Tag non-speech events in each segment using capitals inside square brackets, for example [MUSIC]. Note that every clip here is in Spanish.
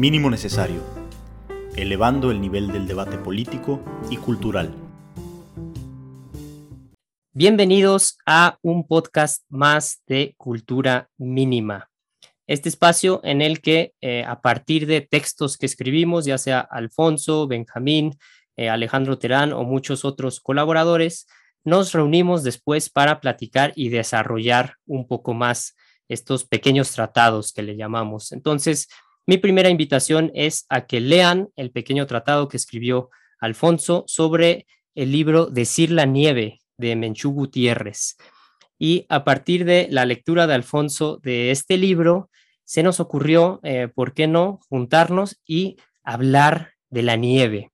Mínimo necesario, elevando el nivel del debate político y cultural. Bienvenidos a un podcast más de Cultura Mínima. Este espacio en el que eh, a partir de textos que escribimos, ya sea Alfonso, Benjamín, eh, Alejandro Terán o muchos otros colaboradores, nos reunimos después para platicar y desarrollar un poco más estos pequeños tratados que le llamamos. Entonces, mi primera invitación es a que lean el pequeño tratado que escribió Alfonso sobre el libro Decir la nieve de Menchú Gutiérrez. Y a partir de la lectura de Alfonso de este libro, se nos ocurrió, eh, ¿por qué no?, juntarnos y hablar de la nieve,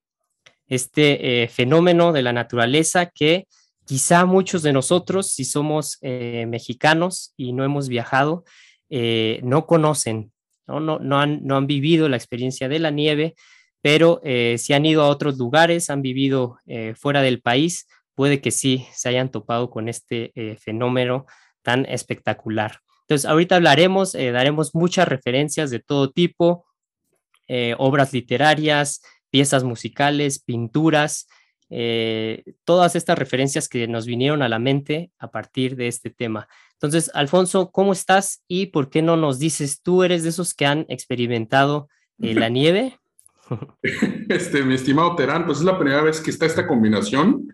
este eh, fenómeno de la naturaleza que quizá muchos de nosotros, si somos eh, mexicanos y no hemos viajado, no conocen ¿no? No, han, no han vivido la experiencia de la nieve, pero eh, si han ido a otros lugares, han vivido eh, fuera del país, puede que sí se hayan topado con este eh, fenómeno tan espectacular. Entonces, ahorita hablaremos, daremos muchas referencias de todo tipo, obras literarias, piezas musicales, pinturas, todas estas referencias que nos vinieron a la mente a partir de este tema. Entonces, Alfonso, ¿cómo estás? ¿Y por qué no nos dices, tú eres de esos que han experimentado eh, la nieve? [LAUGHS] [LAUGHS] Este, mi estimado Terán, pues es la primera vez que está esta combinación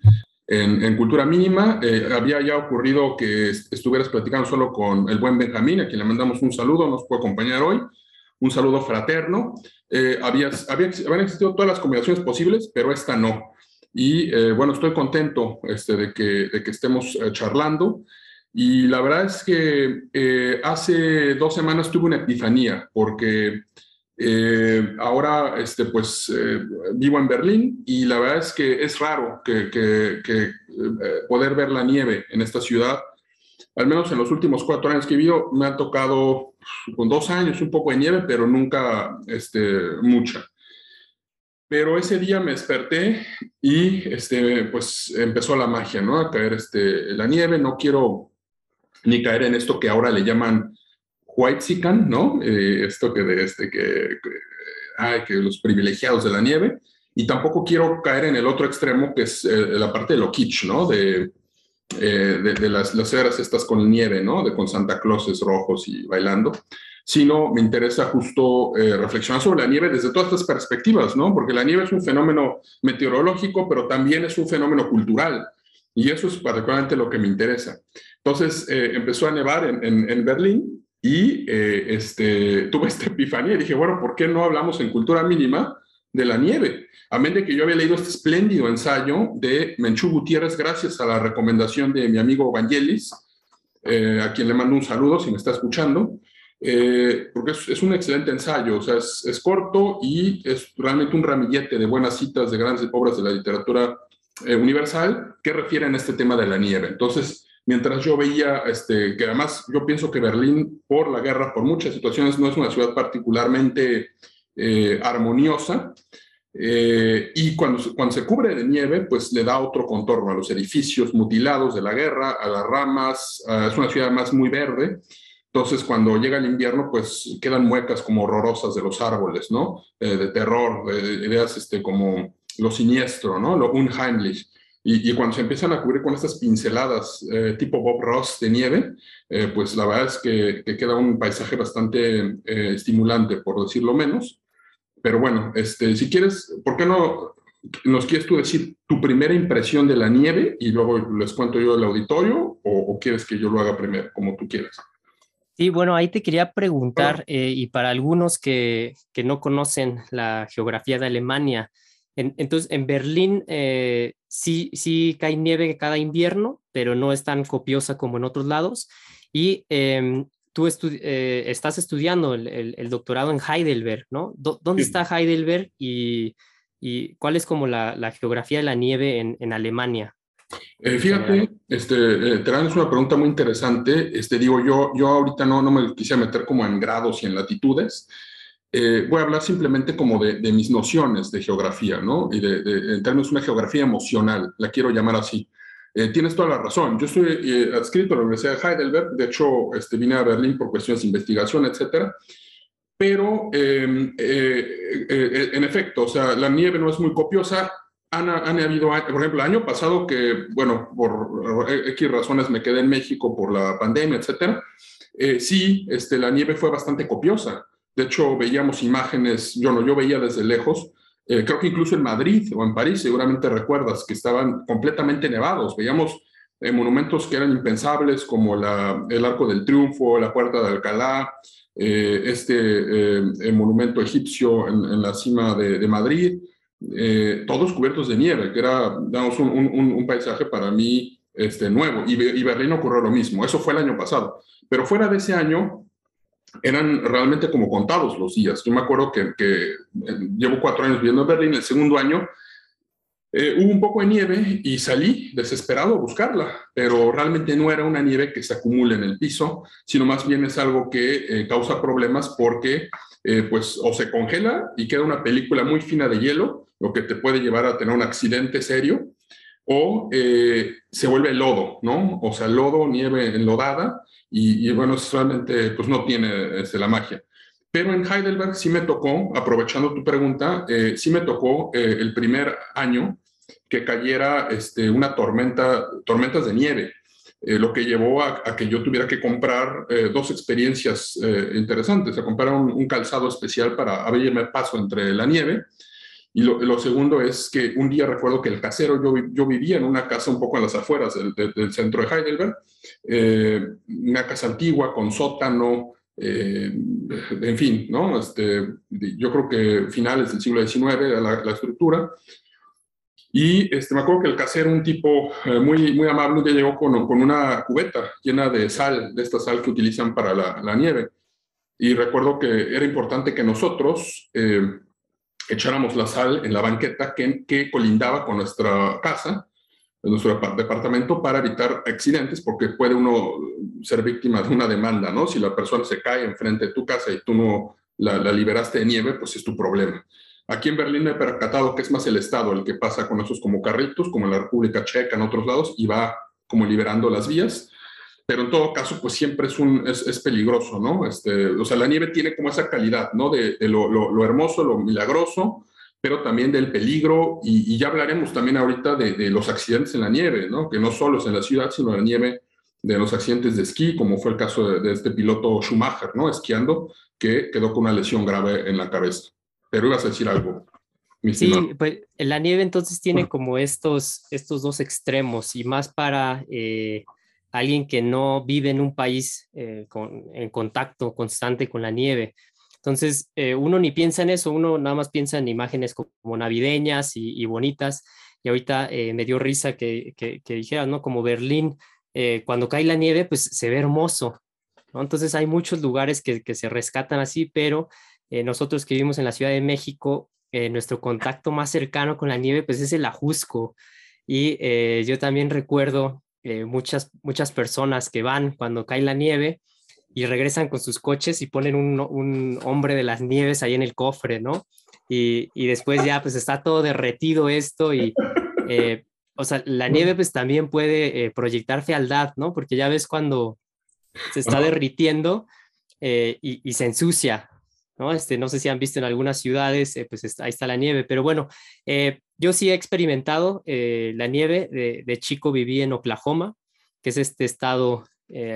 en, cultura mínima. Eh, había ya ocurrido que estuvieras platicando solo con el buen Benjamín, a quien le mandamos un saludo, nos puede acompañar hoy. Un saludo fraterno. Eh, había, había, habían existido todas las combinaciones posibles, pero esta no. Y bueno, estoy contento este, de, que, de que estemos charlando. Y la verdad es que eh, hace dos semanas tuve una epifanía, porque eh, ahora este, pues, eh, vivo en Berlín y la verdad es que es raro que, que, poder ver la nieve en esta ciudad. Al menos en los últimos cuatro años que he vivido, me ha tocado con dos años un poco de nieve, pero nunca este, mucha. Pero ese día me desperté y este, pues empezó la magia, ¿no? A caer este, la nieve. No quiero ni caer en esto que ahora le llaman white ¿no? Eh, esto que, de este, que, que, que los privilegiados de la nieve. Y tampoco quiero caer en el otro extremo, que es eh, la parte de lo kitsch, ¿no? De, eh, de, las, las eras estas con nieve, ¿no? De con Santa Clauses rojos y bailando, sino me interesa justo reflexionar sobre la nieve desde todas estas perspectivas, ¿no? Porque la nieve es un fenómeno meteorológico, pero también es un fenómeno cultural. Y eso es particularmente lo que me interesa. Entonces eh, empezó a nevar en, en, Berlín y eh, este, [LAUGHS] tuve esta epifanía y dije, bueno, ¿por qué no hablamos en cultura mínima de la nieve? A menos de que yo había leído este espléndido ensayo de Menchú Gutiérrez gracias a la recomendación de mi amigo Vangelis, eh, a quien le mando un saludo si me está escuchando, porque es, es, un excelente ensayo, o sea, es, es, corto y es realmente un ramillete de buenas citas de grandes obras de la literatura universal que refieren a este tema de la nieve. Entonces, mientras yo veía, este, que además yo pienso que Berlín, por la guerra, por muchas situaciones, no es una ciudad particularmente eh, armoniosa, eh, y cuando, cuando se cubre de nieve, pues le da otro contorno a los edificios mutilados de la guerra, a las ramas, es una ciudad más muy verde. Entonces, cuando llega el invierno, pues quedan muecas como horrorosas de los árboles, ¿no? Eh, de terror, de ideas este, como lo siniestro, ¿no? Lo unheimlich. Y, cuando se empiezan a cubrir con estas pinceladas eh, tipo Bob Ross de nieve, eh, pues la verdad es que, queda un paisaje bastante eh, estimulante, por decirlo menos. Pero bueno, este, si quieres, ¿por qué no nos quieres tú decir tu primera impresión de la nieve y luego les cuento yo el auditorio o, quieres que yo lo haga primero, como tú quieras? Sí, bueno, ahí te quería preguntar, y para algunos que, que no conocen la geografía de Alemania, entonces, en Berlín eh, sí, sí cae nieve cada invierno, pero no es tan copiosa como en otros lados. Y em, tú eh, estás estudiando el, doctorado en Heidelberg, ¿no? ¿Dónde está Heidelberg y, cuál es como la, geografía de la nieve en, Alemania? Eh, fíjate, este, te es una pregunta muy interesante. Este, digo, yo, yo ahorita no, no me quisiera meter como en grados y en latitudes, eh, voy a hablar simplemente como de, mis nociones de geografía, ¿no? Y de, en términos de una geografía emocional, la quiero llamar así. Eh, tienes toda la razón. Yo estoy eh, adscrito a la Universidad de Heidelberg, de hecho, este, vine a Berlín por cuestiones de investigación, etcétera. pero em, eh, eh, en efecto, o sea, la nieve no es muy copiosa. Han, han, habido, por ejemplo, el año pasado que, bueno, por X razones me quedé en México por la pandemia, etcétera, eh, sí, este, la nieve fue bastante copiosa. De hecho, veíamos imágenes, yo no, yo veía desde lejos, creo que incluso en Madrid o en París, seguramente recuerdas, que estaban completamente nevados. Veíamos monumentos que eran impensables, como la, el Arco del Triunfo, la Puerta de Alcalá, eh, este eh, monumento egipcio en, la cima de, Madrid, eh, todos cubiertos de nieve, que era digamos, un, un, paisaje para mí este, nuevo. Y, y, Berlín ocurrió lo mismo, eso fue el año pasado. Pero fuera de ese año, eran realmente como contados los días. Yo me acuerdo que, que llevo cuatro años viviendo en Berlín, el segundo año eh, hubo un poco de nieve y salí desesperado a buscarla, pero realmente no era una nieve que se acumule en el piso, sino más bien es algo que eh, causa problemas porque eh, pues o se congela y queda una película muy fina de hielo, lo que te puede llevar a tener un accidente serio, o se vuelve lodo, ¿no? O sea, lodo, nieve enlodada, y, y bueno, realmente pues no tiene este, la magia. Pero en Heidelberg sí me tocó, aprovechando tu pregunta, sí me tocó el primer año que cayera este, una tormenta, tormentas de nieve, eh, lo que llevó a, que yo tuviera que comprar eh, dos experiencias eh, interesantes, a comprar un, calzado especial para abrirme paso entre la nieve. Y lo, segundo es que un día recuerdo que el casero, yo, yo vivía en una casa un poco en las afueras del, del centro de Heidelberg, una casa antigua con sótano, en fin, ¿no? Este, yo creo que finales del siglo XIX la, la estructura, y este, me acuerdo que el casero, un tipo eh, muy, muy amable, un día llegó con, con, una cubeta llena de sal, de esta sal que utilizan para la, la nieve. Y recuerdo que era importante que nosotros eh, echáramos la sal en la banqueta que, que colindaba con nuestra casa, nuestro departamento, para evitar accidentes, porque puede uno ser víctima de una demanda, ¿no? Si la persona se cae enfrente de tu casa y tú no la, la liberaste de nieve, pues es tu problema. Aquí en Berlín me he percatado que es más el Estado el que pasa con esos como carritos, como en la República Checa, en otros lados, y va como liberando las vías. Pero en todo caso, pues siempre es, un, es, peligroso, ¿no? Este, o sea, la nieve tiene como esa calidad, ¿no? De, lo, lo, hermoso, lo milagroso, pero también del peligro. Y, ya hablaremos también ahorita de, de, los accidentes en la nieve, ¿no? Que no solo es en la ciudad, sino en la nieve de los accidentes de esquí, como fue el caso de, de este piloto Schumacher, ¿no? Esquiando, que quedó con una lesión grave en la cabeza. Pero ibas a decir algo. sí, pues la nieve entonces tiene como estos, estos dos extremos y más para eh, alguien que no vive en un país eh, con, en contacto constante con la nieve. Entonces, eh, uno ni piensa en eso, uno nada más piensa en imágenes como, navideñas y, bonitas. Y ahorita me dio risa que, que, dijeras, ¿no? Como Berlín, cuando cae la nieve, pues se ve hermoso. ¿no? Entonces, hay muchos lugares que, que se rescatan así, pero eh, nosotros que vivimos en la Ciudad de México, eh, nuestro contacto más cercano con la nieve pues es el Ajusco. Y eh, yo también recuerdo muchas, muchas personas que van cuando cae la nieve y regresan con sus coches y ponen un, hombre de las nieves ahí en el cofre, ¿no? Y, y después ya pues está todo derretido esto y, o sea, la nieve pues también puede proyectar fealdad, ¿no? Porque ya ves cuando se está derritiendo y, y, se ensucia, ¿no? Este, no sé si han visto en algunas ciudades, eh, pues ahí está la nieve, pero bueno, eh, yo sí he experimentado eh, la nieve, de, chico viví en Oklahoma, que es este estado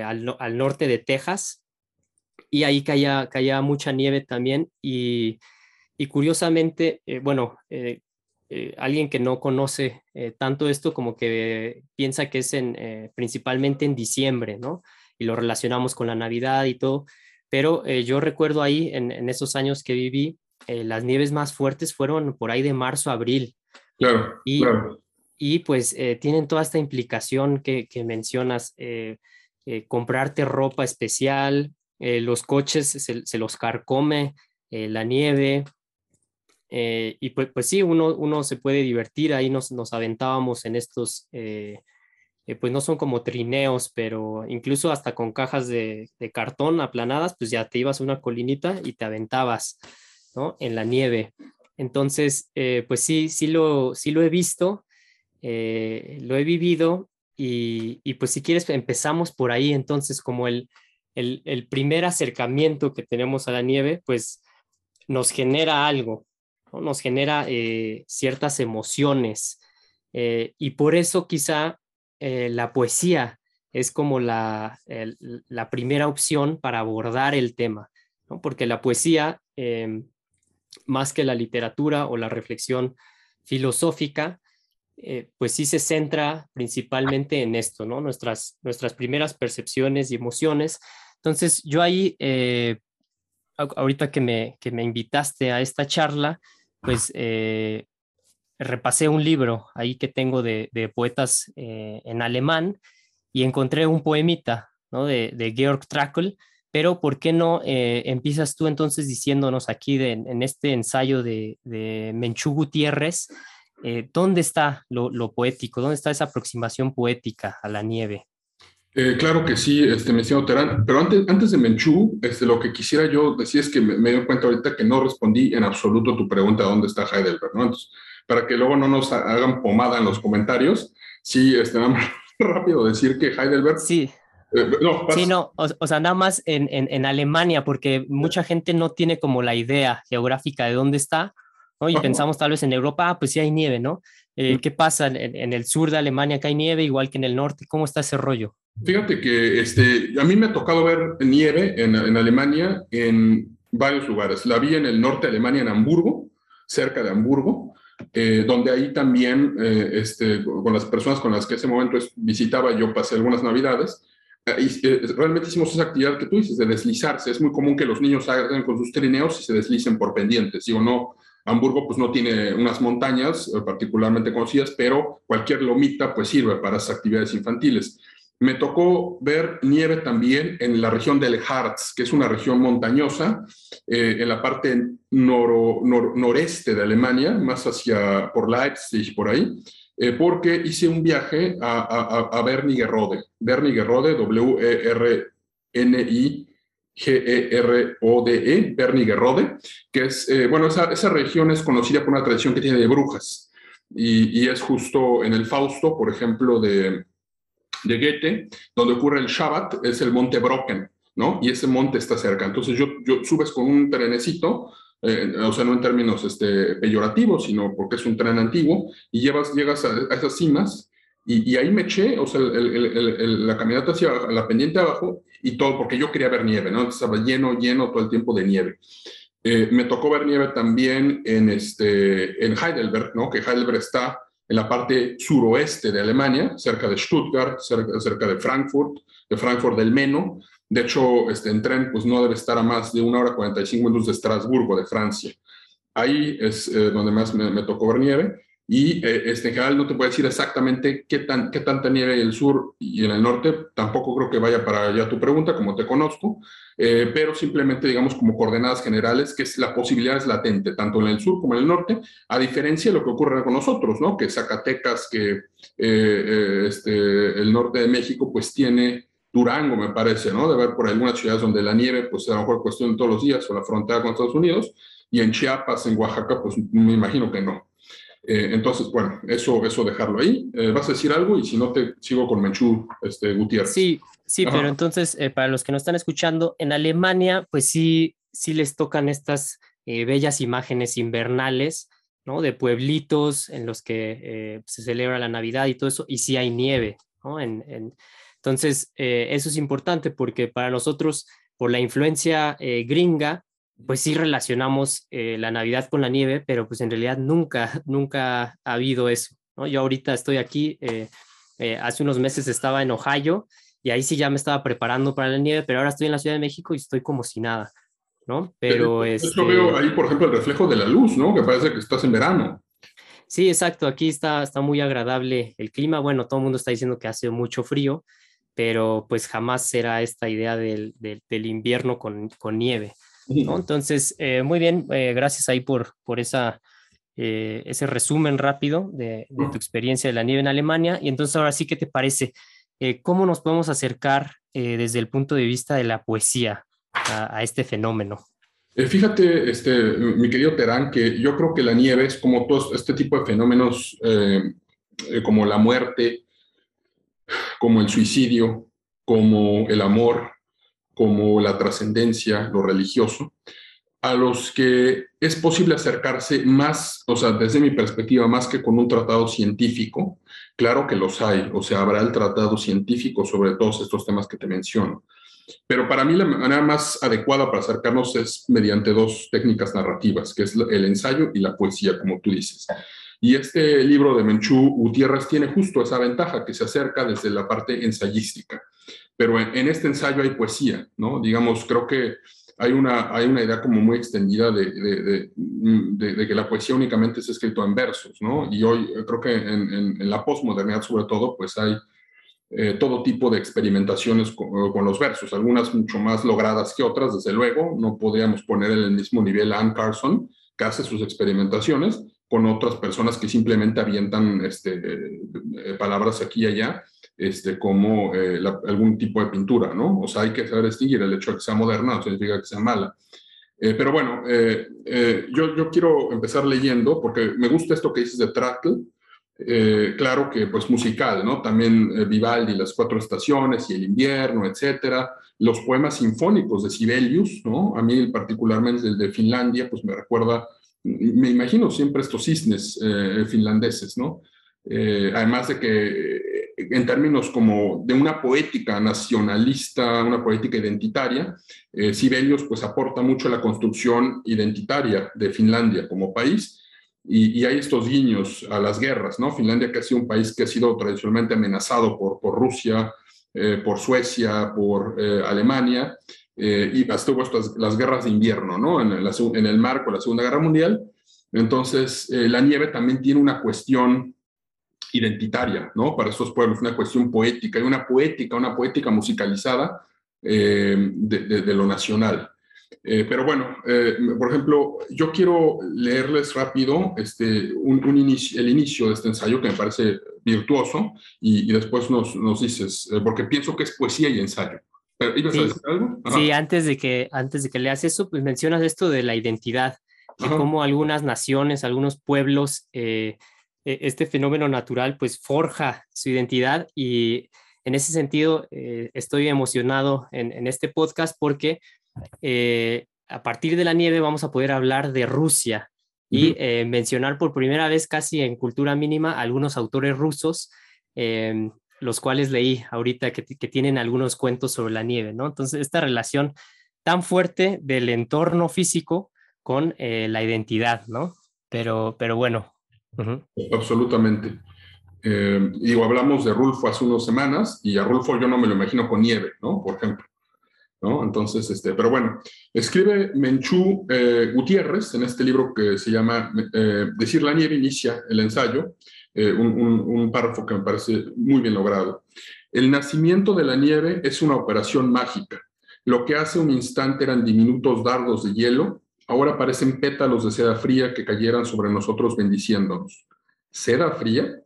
al, norte de Texas, y ahí caía, mucha nieve también, y, curiosamente, bueno, alguien que no conoce tanto esto como que piensa que es en, principalmente en diciembre, ¿no? Y lo relacionamos con la Navidad y todo, pero eh, yo recuerdo ahí, en, esos años que viví, eh, las nieves más fuertes fueron por ahí de marzo a abril. Claro, y, claro. Y pues eh, tienen toda esta implicación que, mencionas, comprarte ropa especial, los coches se, los carcome, la nieve, y pues, pues sí, uno, uno, se puede divertir, ahí nos, nos aventábamos en estos eh, pues no son como trineos, pero incluso hasta con cajas de, cartón aplanadas, pues ya te ibas a una colinita y te aventabas, ¿no? En la nieve. Entonces, eh, pues sí, sí lo, sí lo he visto, eh, lo he vivido y, pues si quieres empezamos por ahí, entonces como el, el, primer acercamiento que tenemos a la nieve, pues nos genera algo, nos genera eh, ciertas emociones. Y por eso quizá la poesía es como la, la, primera opción para abordar el tema, porque la poesía, em, más que la literatura o la reflexión filosófica, pues sí se centra principalmente en esto, ¿no? Nuestras, nuestras primeras percepciones y emociones entonces, yo ahí, eh, ahorita que me, que me invitaste a esta charla, pues eh, repasé un libro ahí que tengo de, poetas eh, en alemán y encontré un poemita ¿no? de, Georg Trakl, pero ¿por qué no empiezas tú entonces diciéndonos aquí en este ensayo de, de Menchú Gutiérrez, ¿dónde está lo, lo, poético? ¿Dónde está esa aproximación poética a la nieve? Eh, claro que sí, este, me siento Terán, pero antes, antes de Menchú, este, lo que quisiera yo decir es que me, me doy cuenta ahorita que no respondí en absoluto tu pregunta dónde está Heidelberg, ¿no? Entonces, para que luego no nos hagan pomada en los comentarios, sí, este, [LAUGHS] rápido decir que Heidelberg... Sí. Eh, no, sí, no, o, sea, nada más en, en, en, Alemania, porque mucha gente no tiene como la idea geográfica de dónde está, ¿no? Y pensamos tal vez en Europa, ah, pues sí hay nieve, ¿no? Eh, ¿Qué pasa en, en, el sur de Alemania que hay nieve, igual que en el norte? ¿Cómo está ese rollo? Fíjate que este, a mí me ha tocado ver nieve en, en, Alemania en varios lugares. La vi en el norte de Alemania, en Hamburgo, cerca de Hamburgo, eh, donde ahí también, eh, este, con las personas con las que ese momento visitaba, yo pasé algunas navidades. Eh, realmente hicimos esa actividad que tú dices, de deslizarse. Es muy común que los niños hagan con sus trineos y se deslicen por pendientes. Digo, no, Hamburgo pues no tiene unas montañas particularmente conocidas, pero cualquier lomita pues sirve para esas actividades infantiles. Me tocó ver nieve también en la región del Harz, que es una región montañosa, eh, en la parte noreste de Alemania, más hacia por Leipzig, por ahí, eh, porque hice un viaje a, a, a Wernigerode, Wernigerode, W-E-R-N-I. G-E-R-O-D-E, Wernigerode, que es, eh, bueno, esa, esa, región es conocida por una tradición que tiene de brujas y, y es justo en el Fausto, por ejemplo, de, de Goethe, donde ocurre el Shabbat, es el monte Brocken, ¿no? Y ese monte está cerca. Entonces yo, yo subes con un trenecito, eh, o sea, no en términos este, peyorativos, sino porque es un tren antiguo, y llevas, llegas a, esas cimas, y, y, ahí me eché, o sea, la caminata hacia la pendiente abajo, y todo, porque yo quería ver nieve, ¿no? Estaba lleno, lleno todo el tiempo de nieve. Eh, me tocó ver nieve también en, este, en Heidelberg, ¿no? Que Heidelberg está en la parte suroeste de Alemania, cerca de Stuttgart, cerca, cerca de Frankfurt, de Frankfurt del Meno. De hecho, este, en tren pues no debe estar a más de una hora 45 minutos de Estrasburgo, de Francia. Ahí es eh, donde más me, me, tocó ver nieve. Y eh, este, en general no te puedo decir exactamente qué, tan, qué tanta nieve en el sur y en el norte. Tampoco creo que vaya para allá tu pregunta, como te conozco. Eh, pero simplemente digamos como coordenadas generales, que es la posibilidad es latente, tanto en el sur como en el norte, a diferencia de lo que ocurre con nosotros, ¿no? Que Zacatecas, que este, el norte de México, pues tiene Durango, me parece, ¿no? De ver por algunas ciudades donde la nieve, pues a lo mejor cuestión de todos los días, o la frontera con Estados Unidos, y en Chiapas, en Oaxaca, pues me imagino que no. Eh, entonces, bueno, eso, eso dejarlo ahí. Eh, ¿Vas a decir algo? Y si no, te sigo con Menchú este, Gutiérrez. Sí, sí, pero entonces, eh, para los que nos están escuchando, en Alemania, pues sí, sí les tocan estas bellas imágenes invernales, ¿no? De pueblitos en los que se celebra la Navidad y todo eso, y sí hay nieve, ¿no? En, en... Entonces, eso es importante porque para nosotros, por la influencia gringa, pues sí relacionamos eh, la Navidad con la nieve, pero pues en realidad nunca, [LAUGHS] nunca ha habido eso. ¿no? Yo ahorita estoy aquí, eh, eh, hace unos meses estaba en Ohio y ahí sí ya me estaba preparando para la nieve, pero ahora estoy en la Ciudad de México y estoy como si nada, ¿no? Pero es... Yo veo ahí, por ejemplo, el reflejo de la luz, ¿no? Que parece que estás en verano. Sí, exacto, aquí está, está muy agradable el clima. Bueno, todo el mundo está diciendo que hace mucho frío, pero pues jamás será esta idea del, del, del invierno con, con nieve. Entonces, eh, muy bien, eh, gracias ahí por, por esa, eh, ese resumen rápido de, tu experiencia de la nieve en Alemania. Y entonces, ahora sí, ¿qué te parece? ¿Cómo nos podemos acercar desde el punto de vista de la poesía a, este fenómeno? fíjate, este, mi querido Terán, que yo creo que la nieve es como todo este tipo de fenómenos, como la muerte, como el suicidio, como el amor, como la trascendencia, lo religioso, a los que es posible acercarse más, o sea, desde mi perspectiva, más que con un tratado científico. Claro que los hay, o sea, habrá el tratado científico sobre todos estos temas que te menciono. Pero para mí la manera más adecuada para acercarnos es mediante dos técnicas narrativas, que es el ensayo y la poesía, como tú dices. Y este libro de Menchú Gutiérrez tiene justo esa ventaja, que se acerca desde la parte ensayística. Pero en, este ensayo hay poesía, ¿no? Digamos, creo que hay una, hay una idea como muy extendida de, de, que la poesía únicamente es escrito en versos, ¿no? Y hoy creo que en, la posmodernidad sobre todo, pues hay eh, todo tipo de experimentaciones con, con, los versos, algunas mucho más logradas que otras, desde luego, no podríamos poner en el mismo nivel a Anne Carson, que hace sus experimentaciones, con otras personas que simplemente avientan este, eh, palabras aquí y allá, este, como eh, algún tipo de pintura, ¿no? O sea, hay que saber distinguir el hecho de que sea moderna, no significa que sea mala. Eh, pero bueno, yo, yo quiero empezar leyendo, porque me gusta esto que dices de Trattle, claro que pues musical, ¿no? También Vivaldi, las cuatro estaciones y el invierno, etcétera. Los poemas sinfónicos de Sibelius, ¿no? A mí particularmente el de Finlandia, pues me recuerda me imagino siempre estos cisnes eh, finlandeses, ¿no? Eh, además de que eh, en términos como de una poética nacionalista, una poética identitaria, Sibelius pues aporta mucho a la construcción identitaria de Finlandia como país y, hay estos guiños a las guerras, ¿no? Finlandia que ha sido un país que ha sido tradicionalmente amenazado por, por Rusia, por Suecia, por Alemania, eh, y estuvo estas, las guerras de invierno, ¿no? En, el marco de la Segunda Guerra Mundial. Entonces, eh, la nieve también tiene una cuestión identitaria, ¿no? Para estos pueblos, una cuestión poética, y una poética, una poética musicalizada eh, de, lo nacional. pero bueno, por ejemplo, yo quiero leerles rápido este, un, inicio, el inicio de este ensayo que me parece virtuoso y, después nos dices, porque pienso que es poesía y ensayo sí. antes de, que, antes de que leas eso, pues mencionas esto de la identidad, de cómo algunas naciones, algunos pueblos, eh, e, este fenómeno natural pues forja su identidad y en ese sentido eh, estoy emocionado en, este podcast porque eh, a partir de la nieve vamos a poder hablar de Rusia y mencionar por primera vez casi en cultura mínima algunos autores rusos em, los cuales leí ahorita que, tienen algunos cuentos sobre la nieve, ¿no? Entonces, esta relación tan fuerte del entorno físico con eh, la identidad, ¿no? Pero, pero bueno. Absolutamente. Eh, digo, hablamos de Rulfo hace unas semanas y a Rulfo yo no me lo imagino con nieve, ¿no? Por ejemplo. ¿no? Entonces, este, pero bueno, escribe Menchú eh, Gutiérrez en este libro que se llama Decir la nieve inicia el ensayo, eh, un, párrafo que me parece muy bien logrado. El nacimiento de la nieve es una operación mágica. Lo que hace un instante eran diminutos dardos de hielo, ahora parecen pétalos de seda fría que cayeran sobre nosotros bendiciéndonos. ¿Seda fría?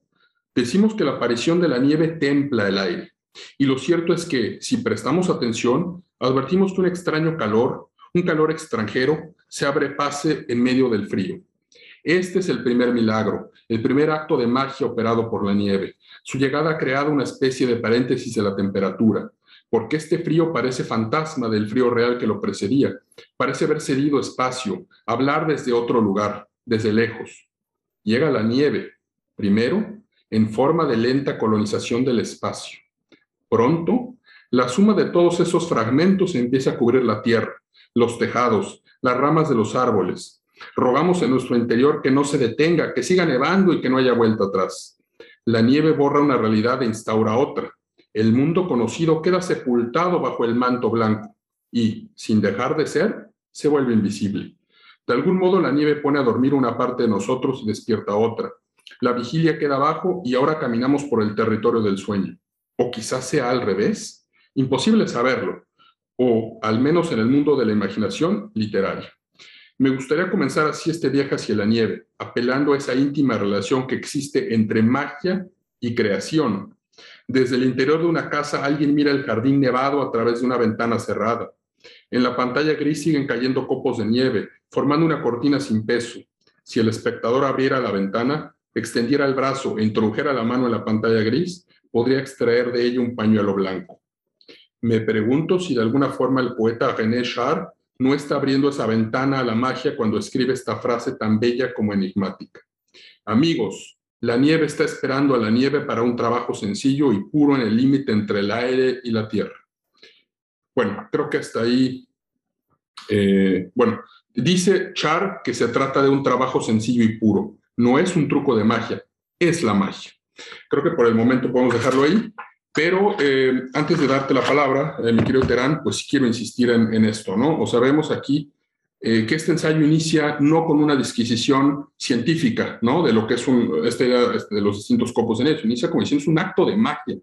Decimos que la aparición de la nieve templa el aire. Y lo cierto es que, si prestamos atención, advertimos que un extraño calor, un calor extranjero, se abre pase en medio del frío. Este es el primer milagro, el primer acto de magia operado por la nieve. Su llegada ha creado una especie de paréntesis de la temperatura, porque este frío parece fantasma del frío real que lo precedía, parece haber cedido espacio, hablar desde otro lugar, desde lejos. Llega la nieve, primero, en forma de lenta colonización del espacio. Pronto, la suma de todos esos fragmentos empieza a cubrir la tierra, los tejados, las ramas de los árboles, Rogamos en nuestro interior que no se detenga, que siga nevando y que no haya vuelta atrás. La nieve borra una realidad e instaura otra. El mundo conocido queda sepultado bajo el manto blanco y, sin dejar de ser, se vuelve invisible. De algún modo la nieve pone a dormir una parte de nosotros y despierta otra. La vigilia queda abajo y ahora caminamos por el territorio del sueño. O quizás sea al revés. Imposible saberlo. O, al menos en el mundo de la imaginación, literaria. Me gustaría comenzar así este viaje hacia la nieve, apelando a esa íntima relación que existe entre magia y creación. Desde el interior de una casa alguien mira el jardín nevado a través de una ventana cerrada. En la pantalla gris siguen cayendo copos de nieve, formando una cortina sin peso. Si el espectador abriera la ventana, extendiera el brazo e introdujera la mano en la pantalla gris, podría extraer de ella un pañuelo blanco. me pregunto si de alguna forma el poeta René Char no está abriendo esa ventana a la magia cuando escribe esta frase tan bella como enigmática. Amigos, la nieve está esperando a la nieve para un trabajo sencillo y puro en el límite entre el aire y la tierra. Bueno, creo que hasta ahí, eh, bueno, dice Char que se trata de un trabajo sencillo y puro. No es un truco de magia, es la magia. Creo que por el momento podemos dejarlo ahí. Pero eh, antes de darte la palabra, eh, mi querido Terán, pues quiero insistir en, esto, ¿no? O sabemos aquí eh, que este ensayo inicia no con una disquisición científica, ¿no? De lo que es un, este, este, de los distintos copos de nieve, inicia como diciendo es un acto de magia.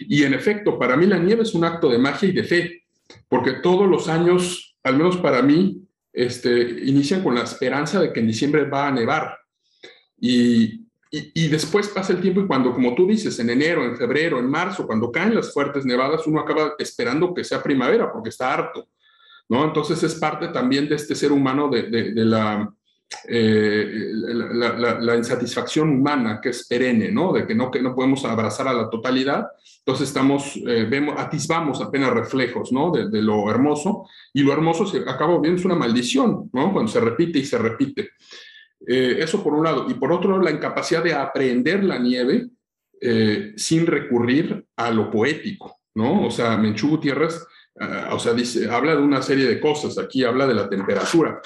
Y en efecto, para mí la nieve es un acto de magia y de fe, porque todos los años, al menos para mí, este, inician con la esperanza de que en diciembre va a nevar. Y, y, después pasa el tiempo y cuando, como tú dices, en enero, en febrero, en marzo, cuando caen las fuertes nevadas, uno acaba esperando que sea primavera porque está harto, ¿no? Entonces es parte también de este ser humano, de, la, eh, la, insatisfacción humana que es perenne, ¿no? De que no, que no podemos abrazar a la totalidad. Entonces estamos, eh, vemos, atisbamos apenas reflejos, ¿no? De, lo hermoso y lo hermoso se acaba viendo es una maldición, ¿no? Cuando se repite y se repite. Eh, eso por un lado. Y por otro, la incapacidad de aprender la nieve eh, sin recurrir a lo poético, ¿no? O sea, Menchú Gutiérrez, ah, o sea, dice, habla de una serie de cosas, aquí habla de la temperatura.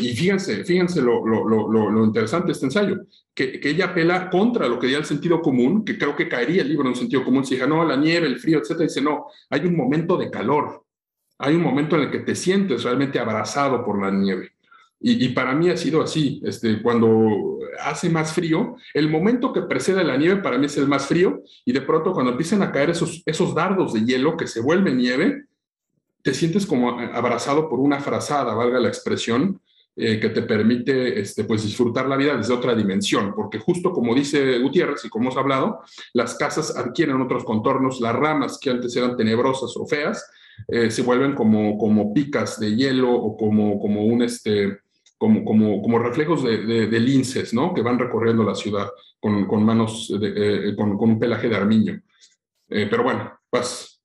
y fíjense, fíjense lo, lo, interesante de este ensayo, que, ella apela contra lo que diría el sentido común, que creo que caería el libro en un sentido común, si dice, no, la nieve, el frío, etcétera, dice, no, hay un momento de calor, hay un momento en el que te sientes realmente abrazado por la nieve. Y, para mí ha sido así, este, cuando hace más frío, el momento que precede la nieve para mí es el más frío y de pronto cuando empiezan a caer esos, esos dardos de hielo que se vuelven nieve, te sientes como abrazado por una frazada, valga la expresión, eh, que te permite este, pues, disfrutar la vida desde otra dimensión, porque justo como dice Gutiérrez y como hemos hablado, las casas adquieren otros contornos, las ramas que antes eran tenebrosas o feas, eh, se vuelven como, como picas de hielo o como, como un, este, como, como, como reflejos de, de, linces, ¿no? Que van recorriendo la ciudad con, con manos, eh, con, con, un pelaje de armiño. Eh, pero bueno, pues...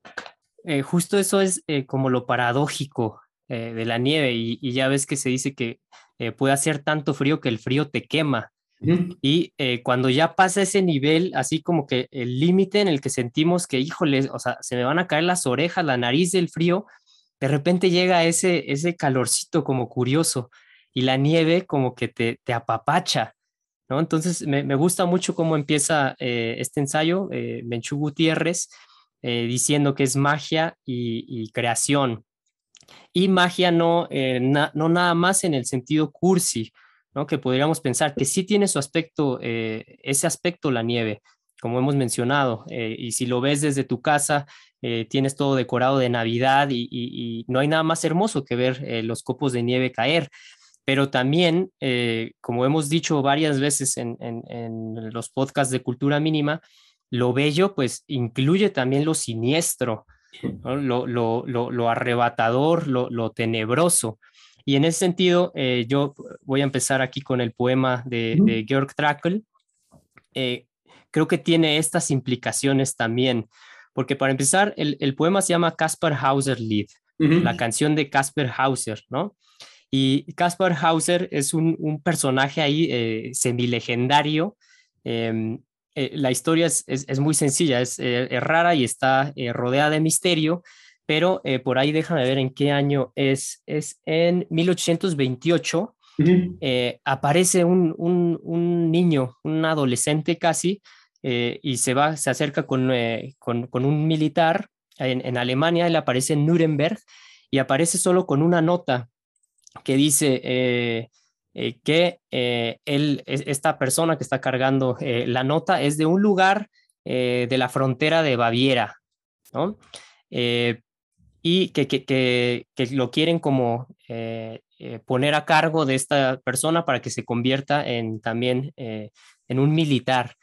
justo eso es como lo paradójico de la nieve y, y, ya ves que se dice que puede hacer tanto frío que el frío te quema. Y cuando ya pasa ese nivel, así como que el límite en el que sentimos que, híjole, o sea, se me van a caer las orejas, la nariz del frío, de repente llega ese, ese calorcito como curioso y la nieve como que te, te apapacha, ¿no? Entonces me, gusta mucho cómo empieza eh, este ensayo, eh, Gutiérrez, eh, diciendo que es magia y, creación. Y magia no, eh, no nada más en el sentido cursi, ¿no? Que podríamos pensar que sí tiene su aspecto, ese aspecto la nieve, como hemos mencionado, y si lo ves desde tu casa, tienes todo decorado de Navidad y, no hay nada más hermoso que ver los copos de nieve caer pero también, eh, como hemos dicho varias veces en, los podcasts de cultura mínima, lo bello pues incluye también lo siniestro, lo, arrebatador, lo, tenebroso. Y en ese sentido, eh, yo voy a empezar aquí con el poema de, Georg Trakl. Eh, creo que tiene estas implicaciones también, porque para empezar, el, poema se llama Caspar Hauser Lied, la canción de Caspar Hauser, ¿no? Y Caspar Hauser es un, personaje ahí eh, semilegendario. Em, eh, la historia es, muy sencilla, es, eh, rara y está rodeada de misterio, pero por ahí déjame ver en qué año es. Es en 1828. aparece un, niño, un adolescente casi, y se va, se acerca con, un militar en, en Alemania, él aparece en Nuremberg y aparece solo con una nota que dice eh, eh, que eh, él, esta persona que está cargando la nota es de un lugar de la frontera de Baviera, ¿no? y que, que, que, lo quieren como poner a cargo de esta persona para que se convierta en también en un militar.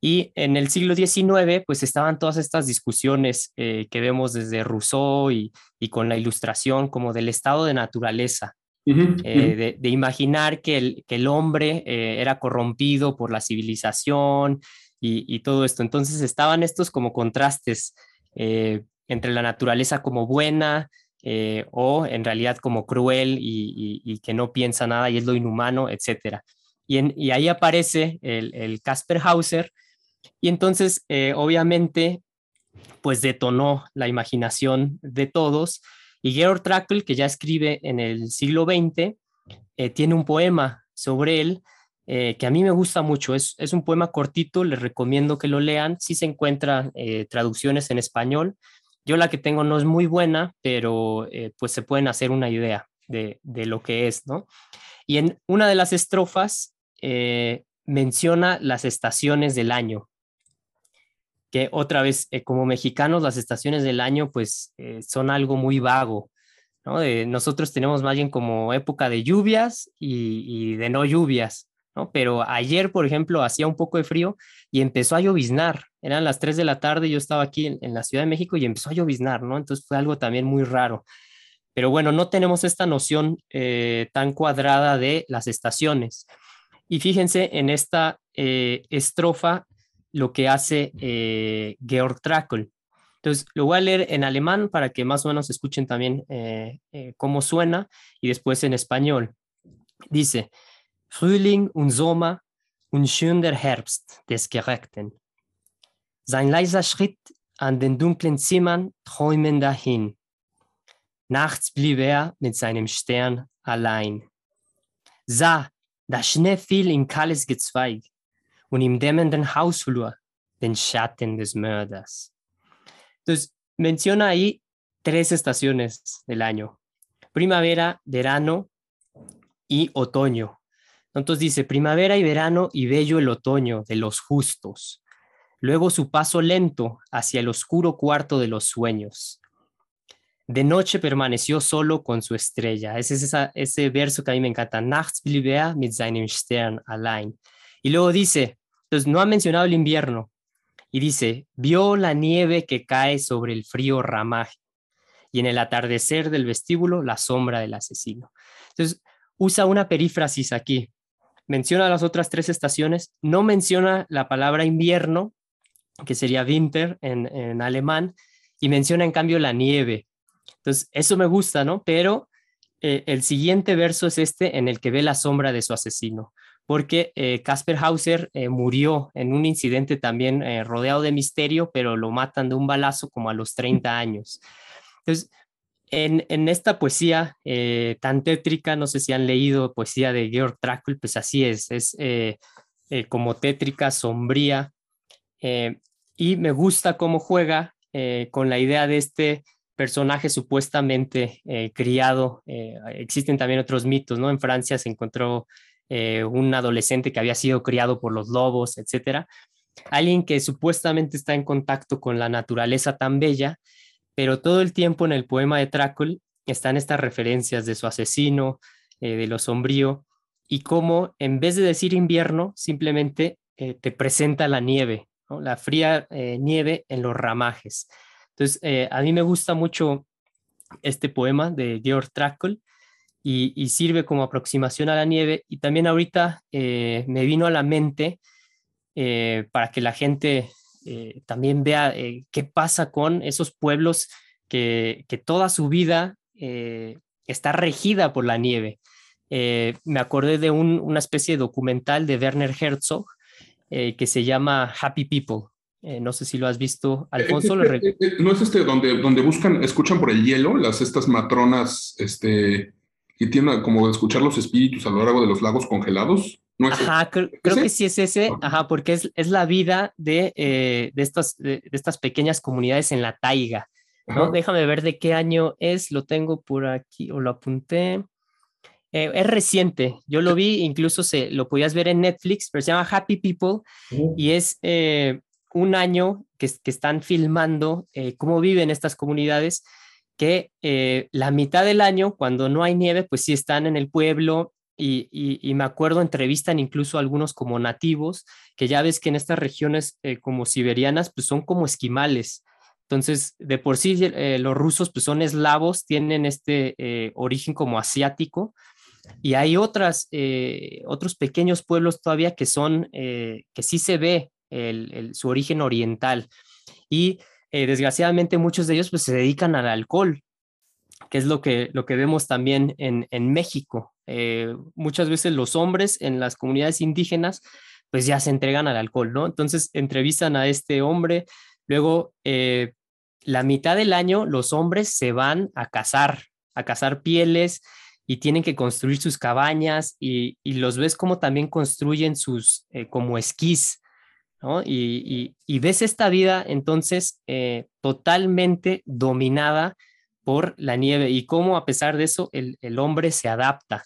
Y en el siglo XIX, pues estaban todas estas discusiones que vemos desde Rousseau y, y, con la ilustración como del estado de naturaleza, eh, de, imaginar que el, que el hombre eh, era corrompido por la civilización y, todo esto. Entonces estaban estos como contrastes. Eh, entre la naturaleza como buena o en realidad como cruel y, que no piensa nada y es lo inhumano, etc. Y, ahí aparece el, Casper Hauser y entonces obviamente pues detonó la imaginación de todos y Georg Trakl, que ya escribe en el siglo XX, eh, tiene un poema sobre él que a mí me gusta mucho. Es, un poema cortito, les recomiendo que lo lean. si se encuentran traducciones en español, yo la que tengo no es muy buena, pero eh, pues se pueden hacer una idea de, lo que es, ¿no? Y en una de las estrofas eh, menciona las estaciones del año, que otra vez, eh, como mexicanos, las estaciones del año pues son algo muy vago, ¿no? nosotros tenemos más bien como época de lluvias y de no lluvias, pero ayer, por ejemplo, hacía un poco de frío y empezó a lloviznar. Eran las 3 de la tarde, yo estaba aquí en, la Ciudad de México y empezó a lloviznar, ¿no? Entonces fue algo también muy raro. Pero bueno, no tenemos esta noción eh, tan cuadrada de las estaciones. Y fíjense en esta eh, estrofa lo que hace eh, Georg Trakl. Entonces, lo voy a leer en alemán para que más o menos escuchen también cómo suena y después en español. Dice, Frühling und Sommer und schön der Herbst des Gerechten. Sein leiser Schritt an den dunklen Zimmern träumen dahin. Nachts blieb er mit seinem Stern allein. Sah, der Schnee fiel in kahles Gezweig und im Hausflur den Schatten des Mörders. Entonces, menciona ahí tres estaciones del año. Primavera, verano y otoño. Entonces dice, primavera y verano y bello el otoño de los justos. Luego su paso lento hacia el oscuro cuarto de los sueños. De noche permaneció solo con su estrella. Ese es ese verso que a mí me encanta. Nachts blieb er mit seinem Stern allein. Y luego dice, entonces no ha mencionado el invierno. Y dice, vio la nieve que cae sobre el frío ramaje y en el atardecer del vestíbulo la sombra del asesino. Entonces usa una perífrasis aquí menciona las otras tres estaciones, no menciona la palabra invierno, que sería Winter en, alemán, y menciona en cambio la nieve. Entonces, eso me gusta, ¿no? Pero eh, el siguiente verso es este en el que ve la sombra de su asesino, porque eh, Casper Hauser eh, murió en un incidente también rodeado de misterio, pero lo matan de un balazo como a los 30 años. Entonces, en, esta poesía eh, tan tétrica, no sé si han leído poesía de Georg Trakl, pues así es, es eh, eh, como tétrica, sombría, y me gusta cómo juega con la idea de este personaje supuestamente criado. existen también otros mitos, ¿no? En Francia se encontró un adolescente que había sido criado por los lobos, etcétera. Alguien que supuestamente está en contacto con la naturaleza tan bella pero todo el tiempo en el poema de Trácol están estas referencias de su asesino, eh, de lo sombrío, y cómo en vez de decir invierno, simplemente eh, te presenta la nieve, la fría eh, nieve en los ramajes. Entonces, a mí me gusta mucho este poema de Georg Trakl y, sirve como aproximación a la nieve. Y también ahorita me vino a la mente para que la gente eh, también vea eh, qué pasa con esos pueblos que, toda su vida eh, está regida por la nieve. me acordé de una especie de documental de Werner Herzog que se llama Happy People. no sé si lo has visto, Alfonso. ¿No es este donde, donde buscan, escuchan por el hielo, las estas matronas, este, que tienen como escuchar los espíritus a lo largo de los lagos congelados? ajá, creo, que sí es ese, ajá, porque es, es la vida de, eh, de, estas, de, estas pequeñas comunidades en la taiga. ¿no? Déjame ver de qué año es, lo tengo por aquí o lo apunté. Eh, es reciente, yo lo vi, incluso se, lo podías ver en Netflix, pero se llama Happy People y es eh, un año que, que, están filmando cómo viven estas comunidades, que la mitad del año, cuando no hay nieve, pues sí están en el pueblo y, me acuerdo, entrevistan incluso algunos como nativos, que ya ves que en estas regiones eh, como siberianas, pues son como esquimales. Entonces, de por sí eh, los rusos pues son eslavos, tienen este eh, origen como asiático, y hay otras, otros pequeños pueblos todavía que son, que sí se ve su origen oriental. Y eh, desgraciadamente muchos de ellos pues se dedican al alcohol, que es lo que, lo que vemos también en, en México. Eh, muchas veces los hombres en las comunidades indígenas pues ya se entregan al alcohol, ¿no? Entonces entrevistan a este hombre, luego eh, la mitad del año los hombres se van a cazar, a cazar pieles y tienen que construir sus cabañas y, y los ves como también construyen sus como esquís, ¿no? Y, y, ves esta vida entonces totalmente dominada por la nieve y cómo a pesar de eso el, el hombre se adapta,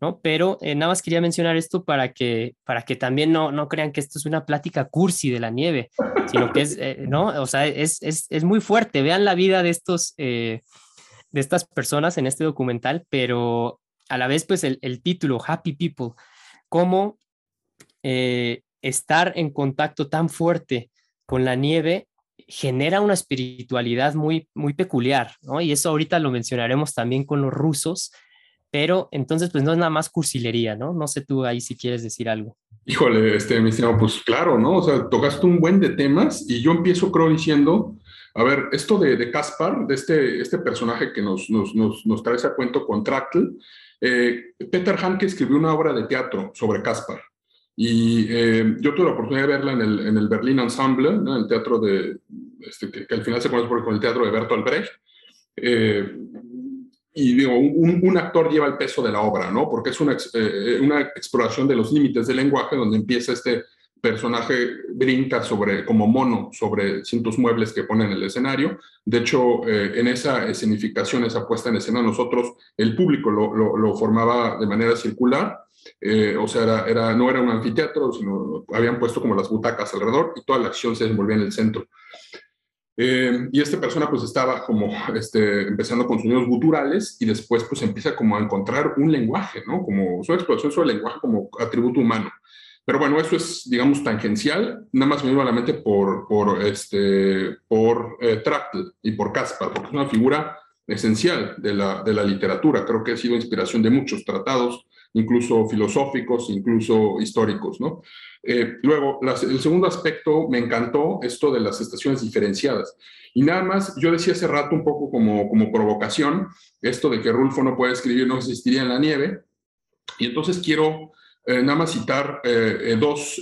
¿no? Pero eh, nada más quería mencionar esto para que, para que también no, no crean que esto es una plática cursi de la nieve, sino que es, eh, ¿no? O sea, es, es, es, muy fuerte. Vean la vida de estos, eh, de estas personas en este documental, pero a la vez, pues el, el título, Happy People, cómo estar en contacto tan fuerte con la nieve genera una espiritualidad muy, muy peculiar. Y eso ahorita lo mencionaremos también con los rusos, pero entonces pues no es nada más cursilería, ¿no? No sé tú ahí si quieres decir algo. Híjole, este, mi pues claro, ¿no? O sea, tocaste un buen de temas y yo empiezo, creo, diciendo, a ver, esto de, de Caspar, de este, este personaje que nos, nos, nos, nos trae ese cuento con Tractl, eh, Peter Hanke escribió una obra de teatro sobre Caspar. Y eh, yo tuve la oportunidad de verla en el, en el Berlin Ensemble, ¿no? el teatro de, este, que, que, al final se conoce por el teatro de Bertolt Brecht. Eh, y digo, un, un, actor lleva el peso de la obra, ¿no? Porque es una, eh, una exploración de los límites del lenguaje donde empieza este personaje brinca sobre, como mono sobre cientos muebles que pone en el escenario. De hecho, eh, en esa escenificación, esa puesta en escena, nosotros, el público lo, lo, lo formaba de manera circular eh, o sea, era, no era un anfiteatro, sino habían puesto como las butacas alrededor y toda la acción se desenvolvía en el centro. Eh, y esta persona pues estaba como este, empezando con sonidos guturales y después pues empieza como a encontrar un lenguaje, ¿no? Como su exploración sobre el lenguaje como atributo humano. Pero bueno, eso es, digamos, tangencial, nada más me vino a la mente por, por, este, por eh, y por Caspar, porque es una figura esencial de la, de la literatura. Creo que ha sido inspiración de muchos tratados incluso filosóficos, incluso históricos, ¿no? Eh, luego, el segundo aspecto, me encantó esto de las estaciones diferenciadas. Y nada más, yo decía hace rato un poco como, como provocación, esto de que Rulfo no puede escribir, no existiría en la nieve. Y entonces quiero eh, nada más citar eh, eh dos